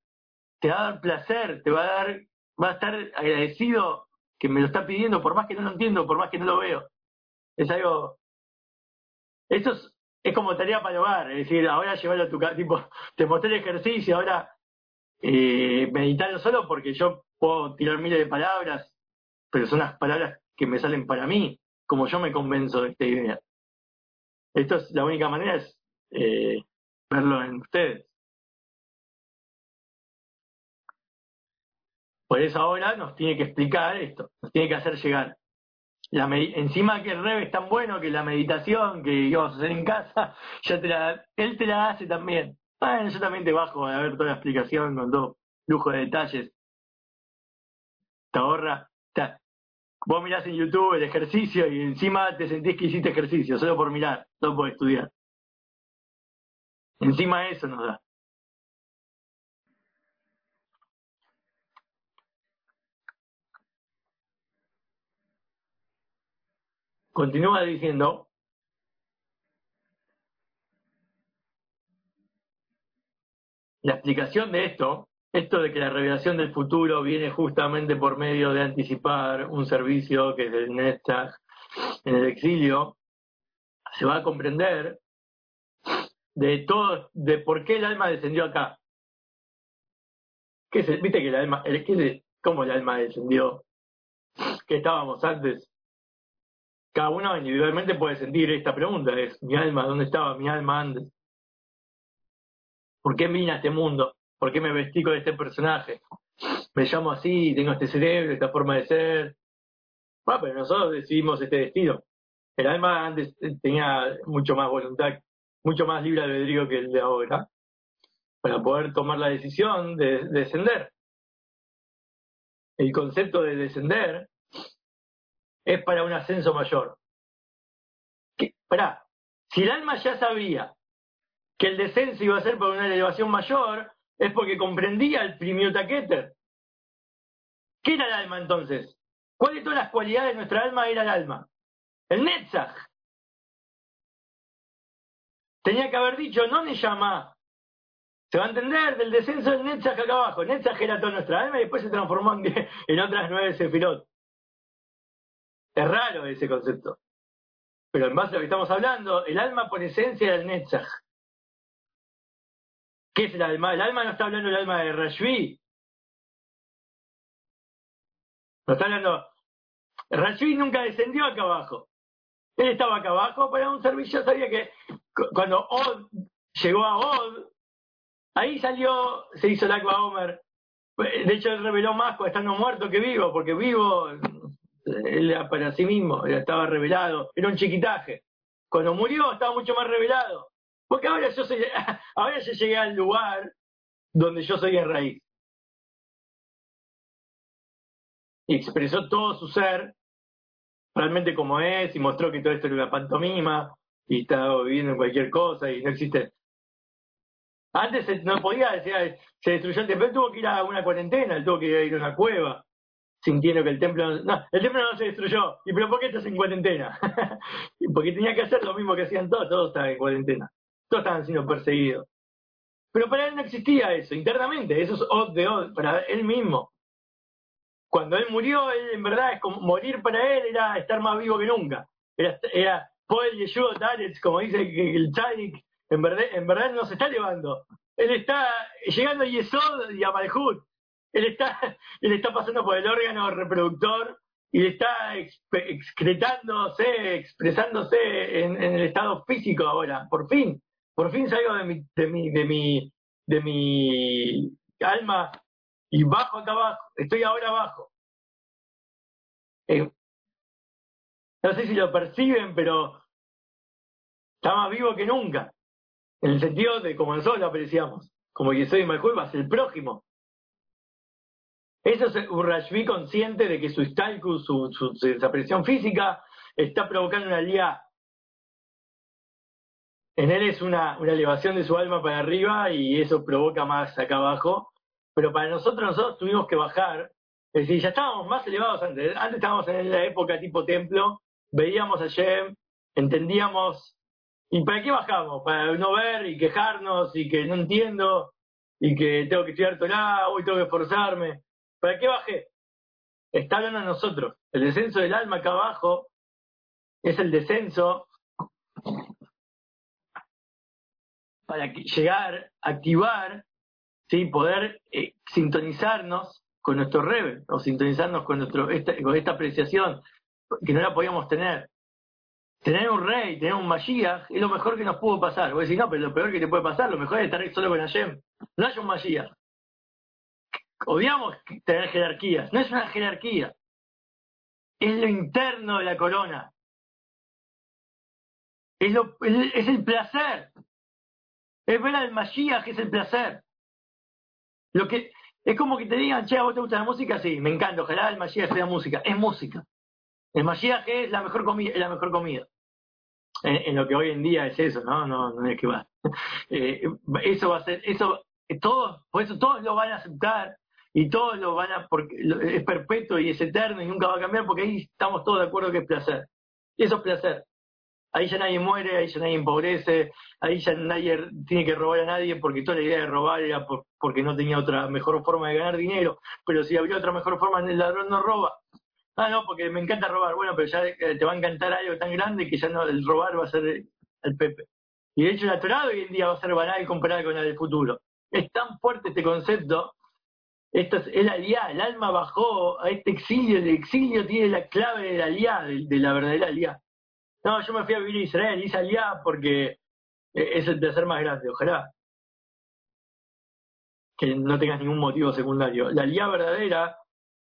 Te va a dar placer, te va a dar, va a estar agradecido que me lo está pidiendo, por más que no lo entiendo, por más que no lo veo. Es algo. Esto es, es como tarea para el hogar, es decir, ahora llevarlo a tu casa, tipo, te mostré el ejercicio, ahora eh, meditarlo solo porque yo puedo tirar miles de palabras, pero son las palabras que me salen para mí, como yo me convenzo de esta idea. Esto es la única manera es eh, verlo en ustedes. Por eso ahora nos tiene que explicar esto, nos tiene que hacer llegar. Encima que el revés es tan bueno que la meditación que íbamos a hacer en casa, ya te la, él te la hace también. Bueno, yo también te bajo a ver toda la explicación con todo lujo de detalles. Te ahorra. vos mirás en YouTube el ejercicio y encima te sentís que hiciste ejercicio, solo por mirar, solo por estudiar. Encima eso nos da. Continúa diciendo, la explicación de esto, esto de que la revelación del futuro viene justamente por medio de anticipar un servicio que es el Netzach en el exilio, se va a comprender de todo, de por qué el alma descendió acá. ¿Qué es Viste que el alma, el, ¿cómo el alma descendió? Que estábamos antes cada uno individualmente puede sentir esta pregunta, es mi alma, ¿dónde estaba mi alma antes? ¿Por qué vine a este mundo? ¿Por qué me vestí con este personaje? Me llamo así, tengo este cerebro, esta forma de ser. Bueno, pero nosotros decidimos este destino. El alma antes tenía mucho más voluntad, mucho más libre albedrío que el de ahora, para poder tomar la decisión de descender. El concepto de descender es para un ascenso mayor. Para, si el alma ya sabía que el descenso iba a ser para una elevación mayor, es porque comprendía el primiota Keter. ¿Qué era el alma entonces? ¿Cuál de todas las cualidades de nuestra alma era el alma? El Netzach. Tenía que haber dicho, no me llama. Se va a entender del descenso del Netzach acá abajo. Netzach era toda nuestra alma y después se transformó en, en otras nueve sefirot. Es raro ese concepto. pero en base a lo que estamos hablando, el alma por esencia del Netzach. ¿Qué es el alma? El alma no está hablando del alma de Rashvi. No está hablando. Rashvi nunca descendió acá abajo. Él estaba acá abajo para un servicio. Sabía que cuando Od llegó a Od, ahí salió, se hizo el Aqua Homer. De hecho, él reveló más estando muerto que vivo, porque vivo él era para sí mismo, estaba revelado, era un chiquitaje. Cuando murió estaba mucho más revelado. Porque ahora yo soy, ahora yo llegué al lugar donde yo soy en raíz. Y expresó todo su ser, realmente como es, y mostró que todo esto era una pantomima, y estaba viviendo en cualquier cosa, y no existe. Antes no podía, decir, se destruyó el templo, tuvo que ir a una cuarentena, tuvo que ir a una cueva sintiendo que el templo no, el templo no se destruyó. ¿Y pero por qué estás en cuarentena? Porque tenía que hacer lo mismo que hacían todos, todos estaban en cuarentena. Todos estaban siendo perseguidos. Pero para él no existía eso, internamente, eso es od de od, para él mismo. Cuando él murió, él en verdad es como morir para él era estar más vivo que nunca. Era, era Poel Yeshua como dice el Tzadik, en verdad, en verdad no se está elevando. Él está llegando a Yesod y a Malhut él está, él está pasando por el órgano reproductor y está excretándose, expresándose en, el estado físico ahora, por fin, por fin salgo de mi, de mi, de mi, de mi alma y bajo acá abajo, estoy ahora abajo. Eh, no sé si lo perciben, pero está más vivo que nunca, en el sentido de como nosotros lo apreciamos, como que soy Malhul va a ser el prójimo, eso es un Rashbi consciente de que su stalku, su, su, desaparición física, está provocando una lía. En él es una, elevación de su alma para arriba y eso provoca más acá abajo. Pero para nosotros, nosotros tuvimos que bajar. Es decir, ya estábamos más elevados antes. Antes estábamos en la época tipo templo, veíamos a Shem, entendíamos. ¿Y para qué bajamos? Para no ver y quejarnos y que no entiendo y que tengo que estudiar Torah, hoy tengo que esforzarme. ¿Para qué bajé? Está hablando a nosotros. El descenso del alma acá abajo es el descenso para llegar, activar, ¿sí? poder eh, sintonizarnos con nuestro rebe, o sintonizarnos con, nuestro, esta, con esta apreciación que no la podíamos tener. Tener un rey, tener un Mashiach, es lo mejor que nos pudo pasar. Vos decís, no, pero lo peor que te puede pasar, lo mejor es estar solo con Hashem. No hay un Mashiach odiamos tener jerarquías. No es una jerarquía. Es lo interno de la corona. Es, lo, es el placer. Es ver al Mashiach, es el placer. Lo que, es como que te digan, che, ¿a vos te gusta la música? Sí, me encanta, ojalá el Mashiach sea música. Es música. El Mashiach es la mejor comida, la mejor comida. En, lo que hoy en día es eso, ¿no? No, no es que va. Eh, eso va a ser, eso, todos, por eso todos lo van a aceptar, y todos lo van a, porque es perpetuo y es eterno y nunca va a cambiar porque ahí estamos todos de acuerdo que es placer. Y eso es placer. Ahí ya nadie muere, ahí ya nadie empobrece, ahí ya nadie tiene que robar a nadie porque toda la idea de robar era porque no tenía otra mejor forma de ganar dinero. Pero si habría otra mejor forma, el ladrón no roba. Ah, no, porque me encanta robar. Bueno, pero ya eh, te va a encantar algo tan grande que ya no el robar va a ser el Pepe. Y de hecho la Torah hoy en día va a ser banal comparada con la del futuro. Es tan fuerte este concepto esto es el aliá, el alma bajó a este exilio, el exilio tiene la clave del aliá, de, la verdadera aliá. No, yo me fui a vivir a Israel, hice aliá porque eh, es el placer más grande, ojalá. Que no tengas ningún motivo secundario. La aliá verdadera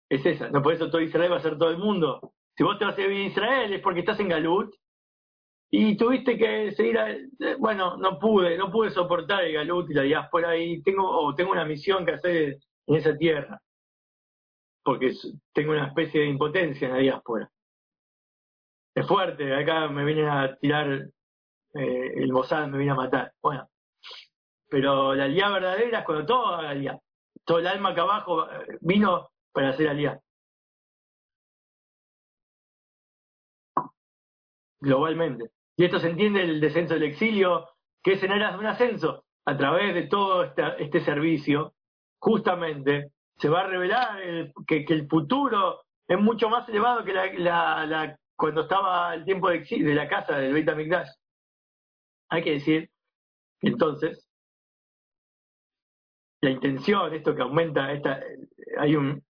es esa, no por eso todo Israel va a ser todo el mundo. Si vos te vas a vivir a Israel es porque estás en Galut y tuviste que seguir, a, eh, bueno, no pude, no pude soportar el Galut y la diáspora y tengo, o tengo una misión que hacer en esa tierra, porque tengo una especie de impotencia en la diáspora. Es fuerte, acá me vienen a tirar eh, el Mossad, me viene a matar. Bueno, pero la alía verdadera es cuando todo alía, todo el alma acá abajo eh, vino para hacer alía. Globalmente. Y esto se entiende el descenso del exilio, que es en aras de un ascenso, a través de todo este servicio justamente se va a revelar que, el futuro es mucho más elevado que la, cuando estaba el tiempo de, de la casa del Beit HaMikdash. Hay que decir entonces la intención, esto que aumenta, esta, hay un,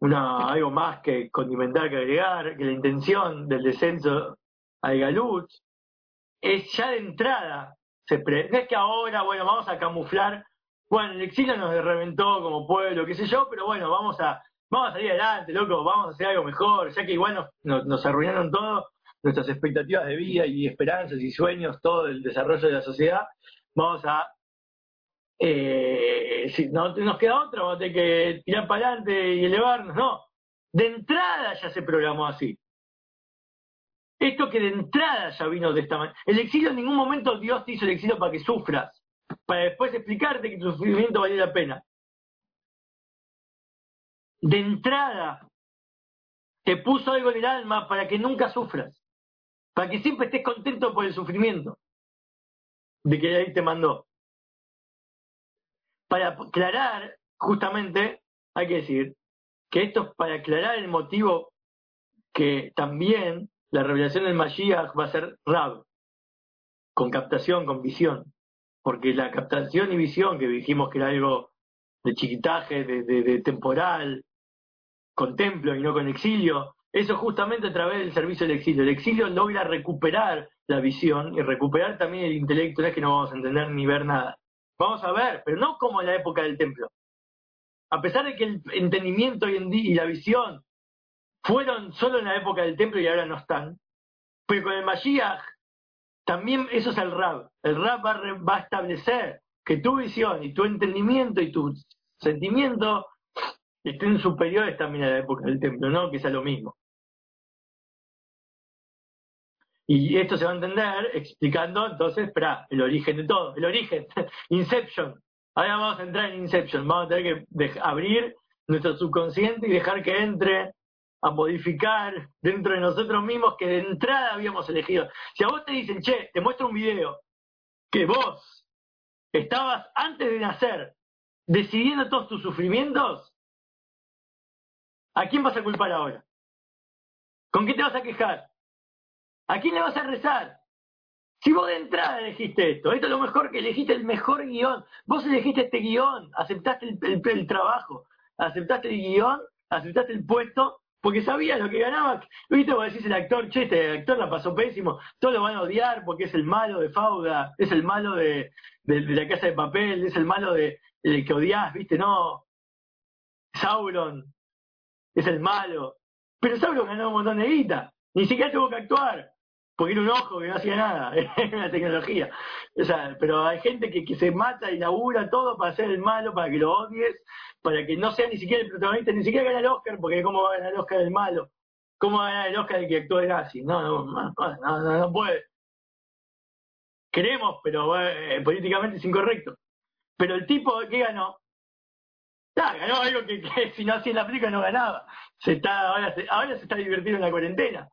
una, algo más que condimentar, que agregar, que la intención del descenso al Galut es ya de entrada, se no es que ahora, bueno, vamos a camuflar, bueno, el exilio nos reventó como pueblo, qué sé yo, pero bueno, vamos a, vamos a salir adelante, loco, vamos a hacer algo mejor, ya que igual nos, arruinaron todo, nuestras expectativas de vida y esperanzas y sueños, todo el desarrollo de la sociedad, vamos a eh, si no nos queda otra, vamos a tener que tirar para adelante y elevarnos. No, de entrada ya se programó así. Esto que de entrada ya vino de esta manera. El exilio en ningún momento Dios te hizo el exilio para que sufras, para después explicarte que tu sufrimiento vale la pena. De entrada te puso algo en el alma para que nunca sufras, para que siempre estés contento por el sufrimiento de que ahí te mandó para aclarar, justamente, hay que decir que esto es para aclarar el motivo que también la revelación del Mashiach va a ser Rab, con captación, con visión. Porque la captación y visión, que dijimos que era algo de chiquitaje, de, de temporal, con templo y no con exilio, eso justamente a través del servicio del exilio. El exilio logra recuperar la visión y recuperar también el intelecto, no es que no vamos a entender ni ver nada. Vamos a ver, pero no como en la época del templo. A pesar de que el entendimiento día y la visión fueron solo en la época del templo y ahora no están, pero con el Mashiach también eso es el Rab. El Rab va, va a establecer que tu visión y tu entendimiento y tu sentimiento estén superiores también a la época del templo, no que sea lo mismo. Y esto se va a entender explicando entonces, espera, el origen de todo, el origen, Inception. Ahora vamos a entrar en Inception, vamos a tener que abrir nuestro subconsciente y dejar que entre a modificar dentro de nosotros mismos que de entrada habíamos elegido. Si a vos te dicen, che, te muestro un video que vos estabas antes de nacer decidiendo todos tus sufrimientos, ¿a quién vas a culpar ahora? ¿Con qué te vas a quejar? ¿A quién le vas a rezar? Si vos de entrada elegiste esto, esto es lo mejor que elegiste el mejor guion. Vos elegiste este guion, aceptaste el, trabajo, aceptaste el guion, aceptaste el puesto, porque sabías lo que ganabas. Viste, vos decís el actor, che, este actor la pasó pésimo, todos lo van a odiar porque es el malo de Fauda, es el malo de, la casa de papel, es el malo de, que odias, viste, no. Sauron es el malo. Pero Sauron ganó un montón de guita, ni siquiera tuvo que actuar porque un ojo que no hacía nada, era una tecnología. O sea, pero hay gente que, que se mata y labura todo para hacer el malo, para que lo odies, para que no sea ni siquiera el protagonista, ni siquiera gana el Oscar, porque ¿cómo va a ganar el Oscar el malo? ¿Cómo va a ganar el Oscar el que actúa de nazi? No, no, no, no, puede. Queremos, pero eh, políticamente es incorrecto. Pero el tipo que ganó, ganó algo que, si no hacía en la película no ganaba. Se está, ahora, se, ahora se está divirtiendo en la cuarentena.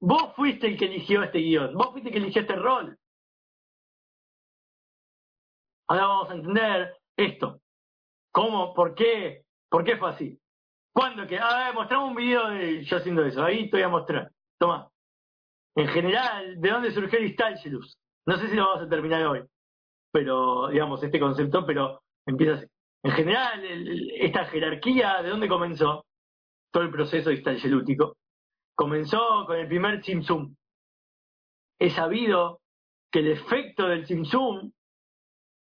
Vos fuiste el que eligió este guion, vos fuiste el que eligió este rol. Ahora vamos a entender esto. ¿Cómo? ¿Por qué? ¿Por qué fue así? ¿Cuándo que? A ver, mostramos un video de yo haciendo eso. Ahí te voy a mostrar. Toma. En general, ¿de dónde surgió el Istalgelus? No sé si lo vamos a terminar hoy. Pero, digamos, este concepto, pero empieza así. En general, esta jerarquía, ¿de dónde comenzó? Todo el proceso istalgelútico comenzó con el primer Tzimtzum. He sabido que el efecto del Tzimtzum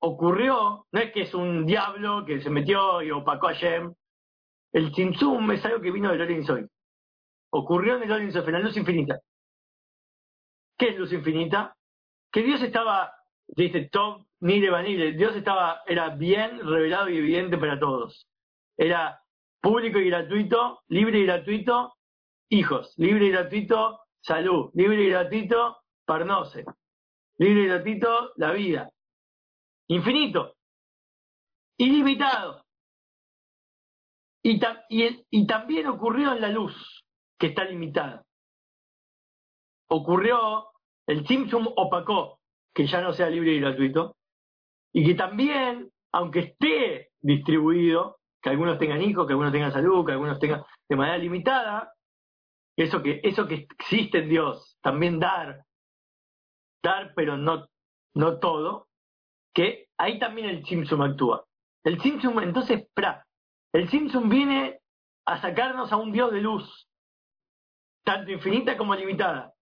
ocurrió, no es que es un diablo que se metió y opacó a Shem. El Tzimtzum es algo que vino del Lorenzoy. Ocurrió en el Lorenzoy, en la luz infinita. ¿Qué es luz infinita? Que Dios estaba, dice Top Nile Vanille, Dios estaba, era bien revelado y evidente para todos. Era público y gratuito, libre y gratuito, hijos, libre y gratuito, salud, libre y gratuito, parnose, libre y gratuito, la vida. Infinito, ilimitado. Y, y, también ocurrió en la luz, que está limitada. Ocurrió, el Simpson opacó que ya no sea libre y gratuito, y que también, aunque esté distribuido, que algunos tengan hijos, que algunos tengan salud, que algunos tengan de manera limitada, eso que, eso que existe en Dios, también dar, dar pero no, no todo, que ahí también el Simpson actúa. El Simpson, entonces, pra, el Simpson viene a sacarnos a un Dios de luz, tanto infinita como limitada.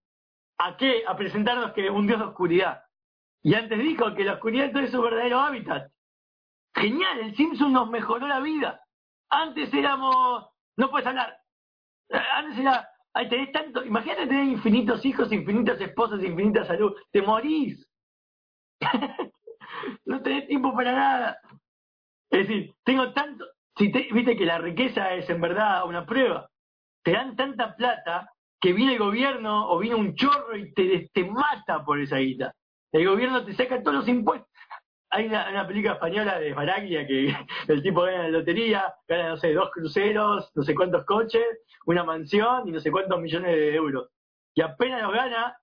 ¿A qué? A presentarnos que un Dios de oscuridad. Y antes dijo que la oscuridad es su verdadero hábitat. Genial, el Simpson nos mejoró la vida. Antes éramos, no puedes hablar. Antes era, ay, tenés tanto, imagínate tener infinitos hijos, infinitas esposas, infinita salud. Te morís. no tenés tiempo para nada. Es decir, tengo tanto, viste que la riqueza es en verdad una prueba. Te dan tanta plata que viene el gobierno o viene un chorro y te, te mata por esa guita. El gobierno te saca todos los impuestos. Hay una, película española de Maraglia que el tipo gana la lotería, gana, no sé, dos cruceros, no sé cuántos coches, una mansión y no sé cuántos millones de euros. Y apenas lo gana,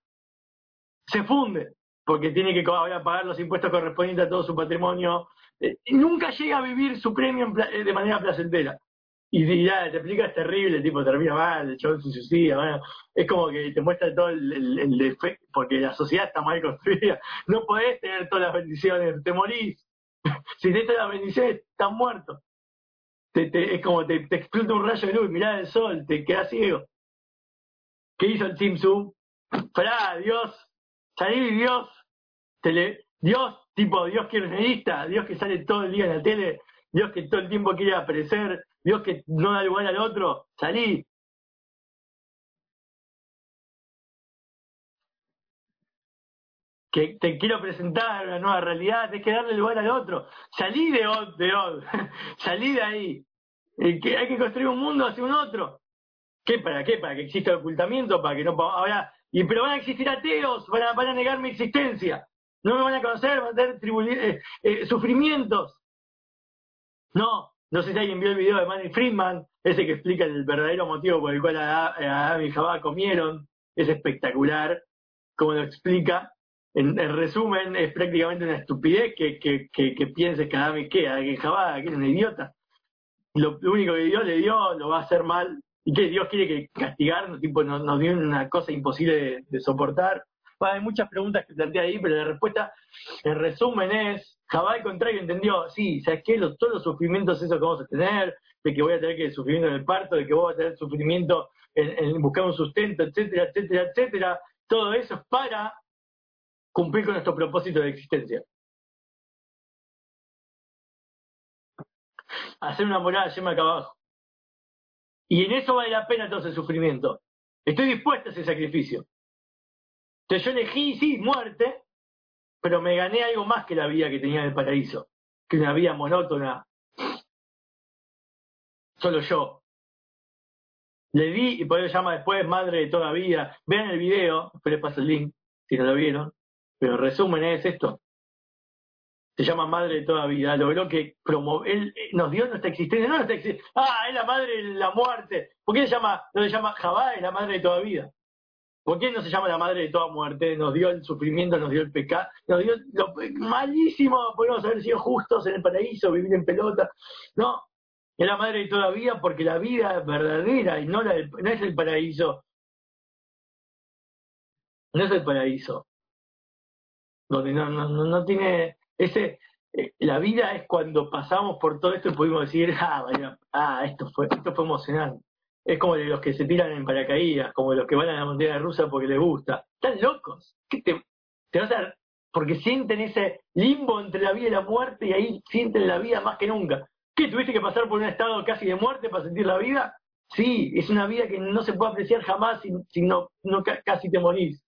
se funde, porque tiene que pagar los impuestos correspondientes a todo su patrimonio. Eh, nunca llega a vivir su premio eh, de manera placentera. Y, ya, te explica, es terrible, tipo, termina mal, el chabón se suicida, bueno, es como que te muestra todo el, defecto, porque la sociedad está mal construida, no podés tener todas las bendiciones, te morís, si tenés todas las bendiciones, estás muerto. Te, es como te, te, explota un rayo de luz, mirá el sol, te quedas ciego. ¿Qué hizo el Team Zoom? Pará, Dios, salí Dios, Dios, tipo Dios kirchnerista, Dios que sale todo el día en la tele, Dios que todo el tiempo quiere aparecer, Dios que no da lugar al otro, salí. Que te quiero presentar una nueva realidad, hay que darle lugar al otro. Salí de Od, de Od, salí de ahí. Que hay que construir un mundo hacia un otro. ¿Qué? ¿Para qué? ¿Para que exista ocultamiento? ¿Para que no ahora y pero van a existir ateos, van a, van a negar mi existencia. No me van a conocer, van a tener eh, eh, sufrimientos. No, no sé si alguien vio el video de Manny Friedman, ese que explica el verdadero motivo por el cual Adam y Jabá comieron. Es espectacular como lo explica. En, resumen, es prácticamente una estupidez que, que, que, pienses que Adam y que, que Jabá, que es un idiota. Lo, único que Dios le dio lo va a hacer mal. Y que Dios quiere que castigarnos, tipo, nos, nos dio una cosa imposible de, soportar. Hay muchas preguntas que plantea ahí, pero la respuesta, en resumen, es Jabá al contrario entendió, sí, ¿sabes qué? todos los sufrimientos esos que vamos a tener, de que voy a tener que sufrimiento en el parto, de que voy a tener sufrimiento en, buscar un sustento, etcétera, etcétera, etcétera, todo eso es para cumplir con nuestro propósito de existencia. Hacer una morada llama acá abajo. Y en eso vale la pena todo ese sufrimiento. Estoy dispuesto a ese sacrificio. Entonces yo elegí, sí, muerte, pero me gané algo más que la vida que tenía en el paraíso, que una vida monótona. Solo yo. Le di, y por eso llama después Madre de toda vida. Vean el video, después les paso el link, si no lo vieron. Pero resumen es esto. Se llama Madre de toda vida. Logró que él eh, nos dio nuestra existencia. No nuestra existencia. Ah, es la madre de la muerte. ¿Por qué se llama, no se llama Jabá? Es la madre de toda vida. ¿Por qué no se llama la madre de toda muerte? Nos dio el sufrimiento, nos dio el pecado, nos dio lo malísimo, podemos haber sido justos en el paraíso, vivir en pelota. No, es la madre de toda vida porque la vida verdadera y no, la no es el paraíso. No es el paraíso. Donde no, no, no, tiene ese, eh, la vida es cuando pasamos por todo esto y pudimos decir, ah, vaya, ah, esto fue, esto fue emocionante. Es como los que se tiran en paracaídas, como los que van a la montaña rusa porque les gusta. Están locos. ¿Qué te, vas a, porque sienten ese limbo entre la vida y la muerte y ahí sienten la vida más que nunca. ¿Qué? ¿Tuviste que pasar por un estado casi de muerte para sentir la vida? Sí, es una vida que no se puede apreciar jamás si, no, no casi te morís.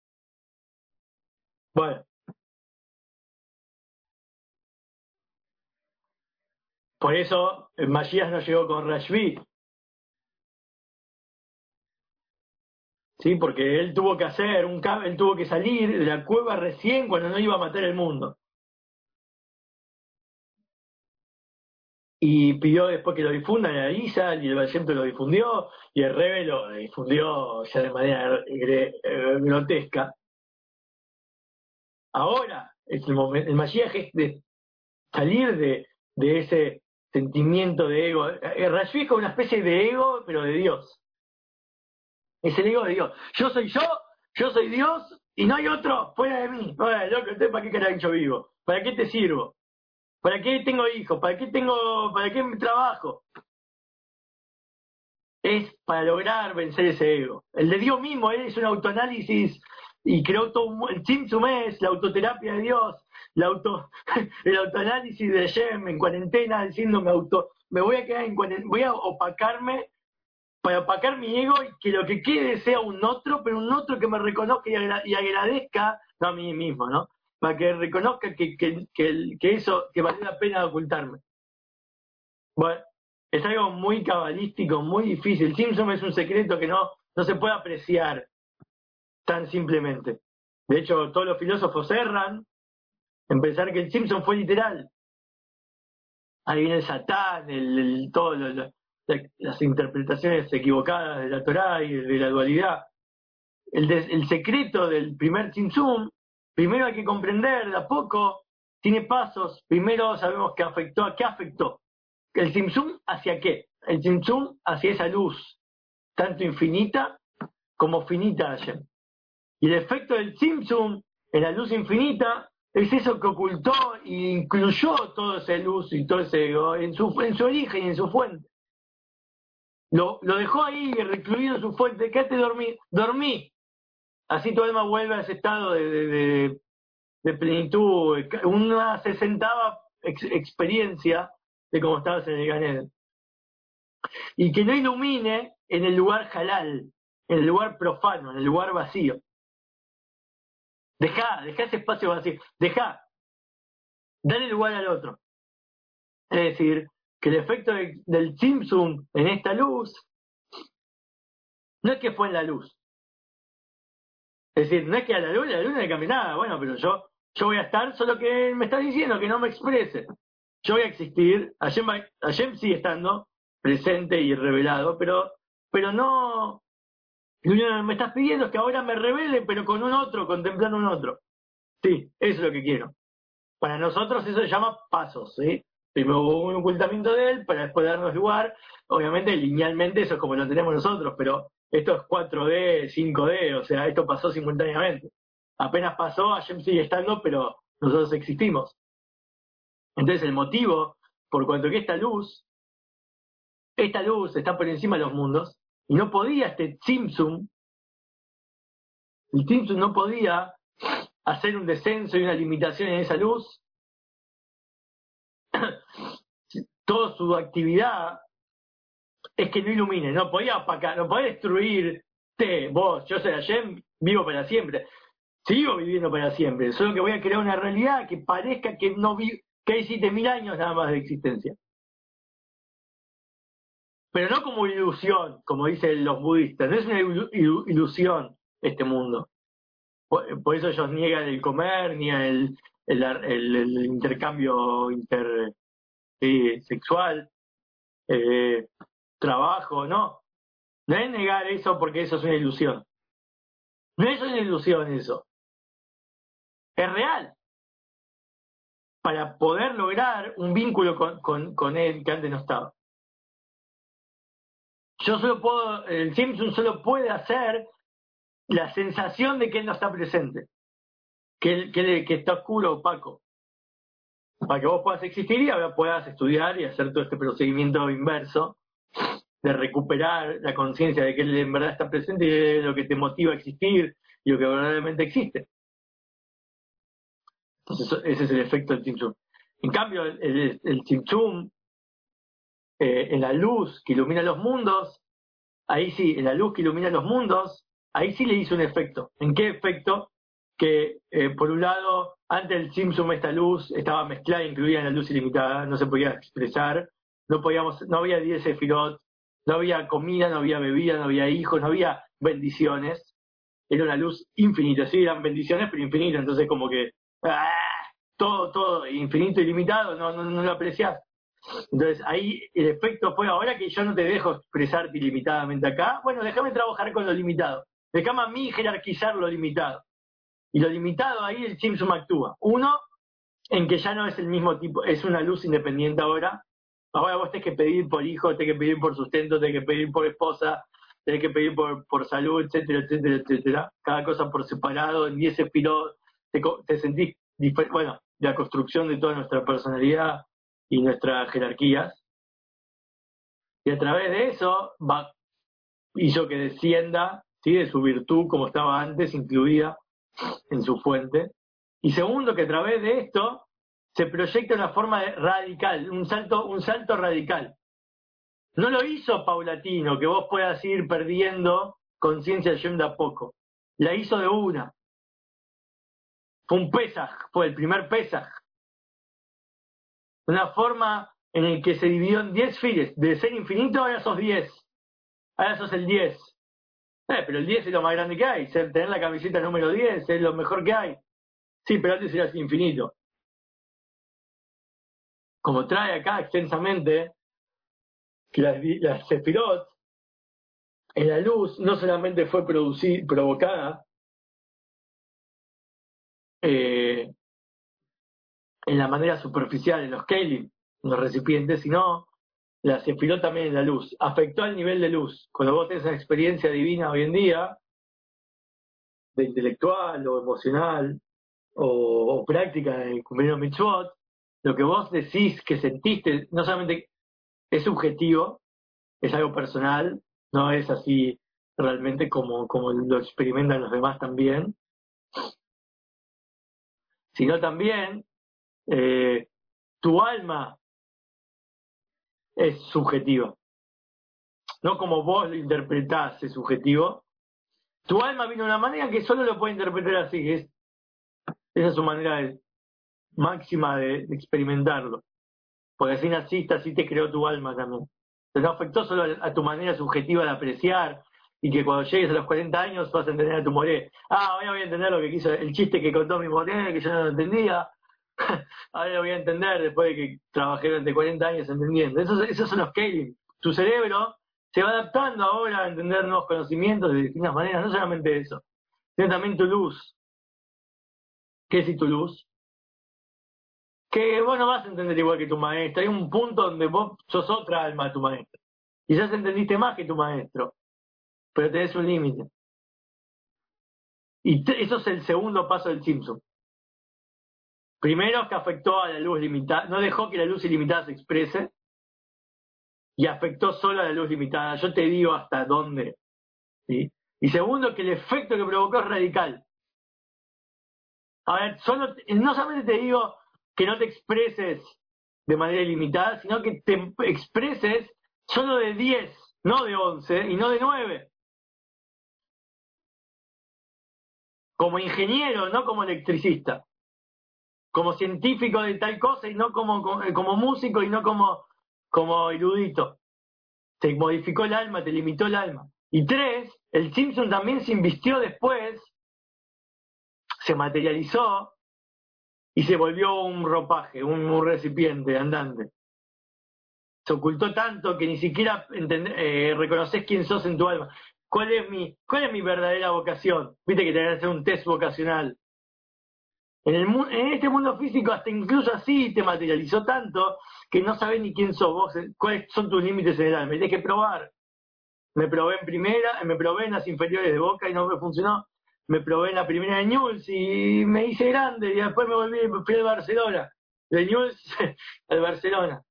Bueno. Por eso Masías no llegó con Rashbi, ¿sí? Porque él tuvo que hacer un él tuvo que salir de la cueva recién cuando no iba a matar el mundo. Y pidió después que lo difundan a Isa, y el Vallecento lo difundió, y el Rebe lo difundió ya de manera eh, grotesca. Ahora es el momento, es de salir de, ese sentimiento de ego. Eh, Rashi es una especie de ego, pero de Dios. Es el ego de Dios. Yo soy yo, yo soy Dios y no hay otro fuera de mí. Oye, loco, ¿para qué carajo yo vivo? ¿Para qué te sirvo? ¿Para qué tengo hijos? ¿Para qué tengo, para qué trabajo? Es para lograr vencer ese ego. El de Dios mismo, es un autoanálisis y creó todo el Tzimtzum es la autoterapia de Dios, la auto, el autoanálisis de Shem en cuarentena diciendo auto, me voy a quedar en cuarentena, voy a opacarme para opacar mi ego y que lo que quede sea un otro, pero un otro que me reconozca y, agradezca, no a mí mismo, ¿no? Para que reconozca que, que, que, eso, que vale la pena ocultarme. Bueno, es algo muy cabalístico, muy difícil. Simpson es un secreto que no, no se puede apreciar tan simplemente. De hecho, todos los filósofos erran en pensar que el Simpson fue literal. Ahí viene el Satán, el, todo las interpretaciones equivocadas de la Torá y de la dualidad. El, secreto del primer Simpson, primero hay que comprender de a poco, tiene pasos. Primero sabemos que afectó, ¿a qué afectó? ¿El Simpson hacia qué? El Simpson hacia esa luz, tanto infinita como finita. Y el efecto del Simpson en la luz infinita es eso que ocultó e incluyó toda esa luz y todo ese en su, en su origen y en su fuente. Lo, lo dejó ahí recluido en su fuente. Quédate dormí, dormí. Así tu alma vuelve a ese estado de, de, plenitud, una sesentava experiencia de cómo estabas en el Ganed. Y que no ilumine en el lugar halal, en el lugar profano, en el lugar vacío. Deja, deja ese espacio vacío, deja, dale lugar al otro. Es decir, que el efecto del Simpson en esta luz no es que fue en la luz. Es decir, no es que a la luz, la luna no nada, bueno, pero yo, yo voy a estar, solo que me está diciendo que no me exprese. Yo voy a existir, Hashem, sigue estando presente y revelado, pero, pero no, me estás pidiendo que ahora me revele, pero con un otro, contemplando un otro. Sí, eso es lo que quiero. Para nosotros eso se llama pasos, ¿sí? Primero hubo un ocultamiento de él para después darnos lugar. Obviamente, linealmente eso es como lo tenemos nosotros, pero esto es 4D, 5D, o sea, esto pasó simultáneamente. Apenas pasó, Hashem sigue estando, pero nosotros existimos. Entonces el motivo, por cuanto que esta luz, esta luz está por encima de los mundos, y no podía este Simpson, el Simpson no podía hacer un descenso y una limitación en esa luz. Toda su actividad es que no ilumine, no podía apacar, no podía destruirte, vos, yo soy Hashem, vivo para siempre. Sigo viviendo para siempre, solo que voy a crear una realidad que parezca que no vi, que hay siete mil años nada más de existencia pero no como ilusión, como dicen los budistas, no es una ilusión este mundo. Por, eso ellos niegan el comer, ni el, el, intercambio intersexual, sexual, eh, trabajo, no. No es negar eso porque eso es una ilusión. No es una ilusión eso. Es real. Para poder lograr un vínculo con, con él que antes no estaba. Yo solo puedo, el Simpson solo puede hacer la sensación de que él no está presente, que, está oscuro, opaco. Para que vos puedas existir y ahora puedas estudiar y hacer todo este procedimiento inverso de recuperar la conciencia de que en verdad está presente y de lo que te motiva a existir y lo que verdaderamente existe. Entonces, ese es el efecto del Chimchum. En cambio, el, el, el eh, en la luz que ilumina los mundos, ahí sí, en la luz que ilumina los mundos, ahí sí le hizo un efecto. ¿En qué efecto? Que eh, por un lado, antes del Simpson esta luz estaba mezclada, incluida en la luz ilimitada, no se podía expresar, no podíamos, no había 10 sefirot, no había comida, no había bebida, no había hijos, no había bendiciones. Era una luz infinita, sí, eran bendiciones, pero infinitas, entonces como que ¡ah! todo, todo infinito y limitado, no, no, no lo apreciás. Entonces ahí el efecto fue, ahora que yo no te dejo expresarte ilimitadamente acá, bueno, déjame trabajar con lo limitado. Déjame a mí jerarquizar lo limitado. Y lo limitado ahí el Simpson actúa. Uno, en que ya no es el mismo tipo, es una luz independiente ahora. Ahora vos tenés que pedir por hijo, tenés que pedir por sustento, tenés que pedir por esposa, tenés que pedir por, por salud, etcétera, etcétera, etcétera. Cada cosa por separado, en 10 espirot, te, te sentís, bueno, la construcción de toda nuestra personalidad y nuestras jerarquías. Y a través de eso va, hizo que descienda ¿sí? de su virtud como estaba antes, incluida en su fuente. Y segundo, que a través de esto se proyecta una forma radical, un salto, un salto radical. No lo hizo paulatino, que vos puedas ir perdiendo conciencia de a poco. La hizo de una. Fue un Pesaj, fue el primer Pesaj. Una forma en la que se dividió en 10 files. De ser infinito, ahora sos 10. Ahora sos el 10. Eh, pero el 10 es lo más grande que hay. Tener la camiseta número 10 es lo mejor que hay. Sí, pero antes eras infinito. Como trae acá extensamente, que las, las Sefirot, en la luz, no solamente fue producir, provocada eh, en la manera superficial, en los Kelim, en los recipientes, sino la Sefirot también en la luz. Afectó al nivel de luz. Cuando vos tenés una experiencia divina hoy en día, de intelectual o emocional o, práctica en el cumplimiento mitzvot, lo que vos decís que sentiste, no solamente es subjetivo, es algo personal, no es así realmente como, como lo experimentan los demás también, sino también eh, tu alma es subjetiva. No como vos lo interpretás es subjetivo. Tu alma viene de una manera que solo lo puede interpretar así. Es, esa es su manera máxima de, experimentarlo. Porque así naciste, así te creó tu alma también. Pero no afectó solo a, tu manera subjetiva de apreciar y que cuando llegues a los 40 años vas a entender a tu moré. Ah, ahora voy a entender lo que quiso, el chiste que contó mi moré, que yo no lo entendía. ahora lo voy a entender después de que trabajé durante 40 años entendiendo. Esos, esos son los Keilim. Tu cerebro se va adaptando ahora a entender nuevos conocimientos de distintas maneras, no solamente eso, sino también tu luz. ¿Qué es tu luz? Que vos no vas a entender igual que tu maestro. Hay un punto donde vos sos otra alma de tu maestro. Quizás entendiste más que tu maestro, pero tenés un límite. Y eso es el segundo paso del Simpson. Primero que afectó a la luz limitada, no dejó que la luz ilimitada se exprese y afectó solo a la luz limitada. Yo te digo hasta dónde. Y segundo, que el efecto que provocó es radical. A ver, solo, no solamente te digo que no te expreses de manera ilimitada, sino que te expreses solo de 10, no de 11 y no de 9. Como ingeniero, no como electricista como científico de tal cosa y no como, eh, como músico y no como, como erudito. Te modificó el alma, te limitó el alma. Y tres, el Simpson también se invistió después, se materializó y se volvió un ropaje, un, recipiente andante. Se ocultó tanto que ni siquiera eh, reconoces quién sos en tu alma. ¿Cuál es mi, cuál es mi verdadera vocación? Viste que tenés que hacer un test vocacional. En, el, en este mundo físico, hasta incluso así te materializó tanto que no sabes ni quién sos vos, eh, cuáles son tus límites en el alma. tienes que probar. Me probé en primera, me probé en las inferiores de Boca y no me funcionó. Me probé en la primera de Newell's y me hice grande y después me volví, fui al Barcelona. De Newell's al Barcelona.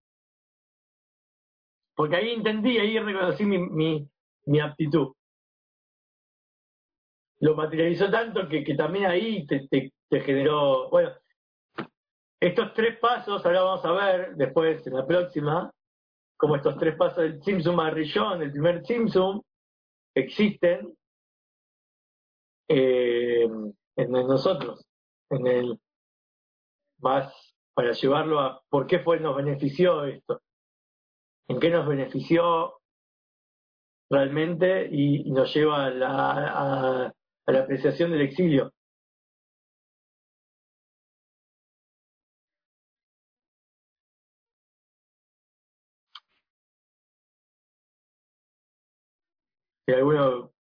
Porque ahí entendí, ahí reconocí mi, mi, mi aptitud. Lo materializó tanto que, que también ahí te, te, te generó, bueno, estos tres pasos, ahora vamos a ver después en la próxima, como estos tres pasos del Simsum Rillón, el primer Simsum, existen eh, en nosotros, en el más para llevarlo a por qué fue nos benefició esto, en qué nos benefició realmente y, nos lleva a la, a la apreciación del exilio. Si alguno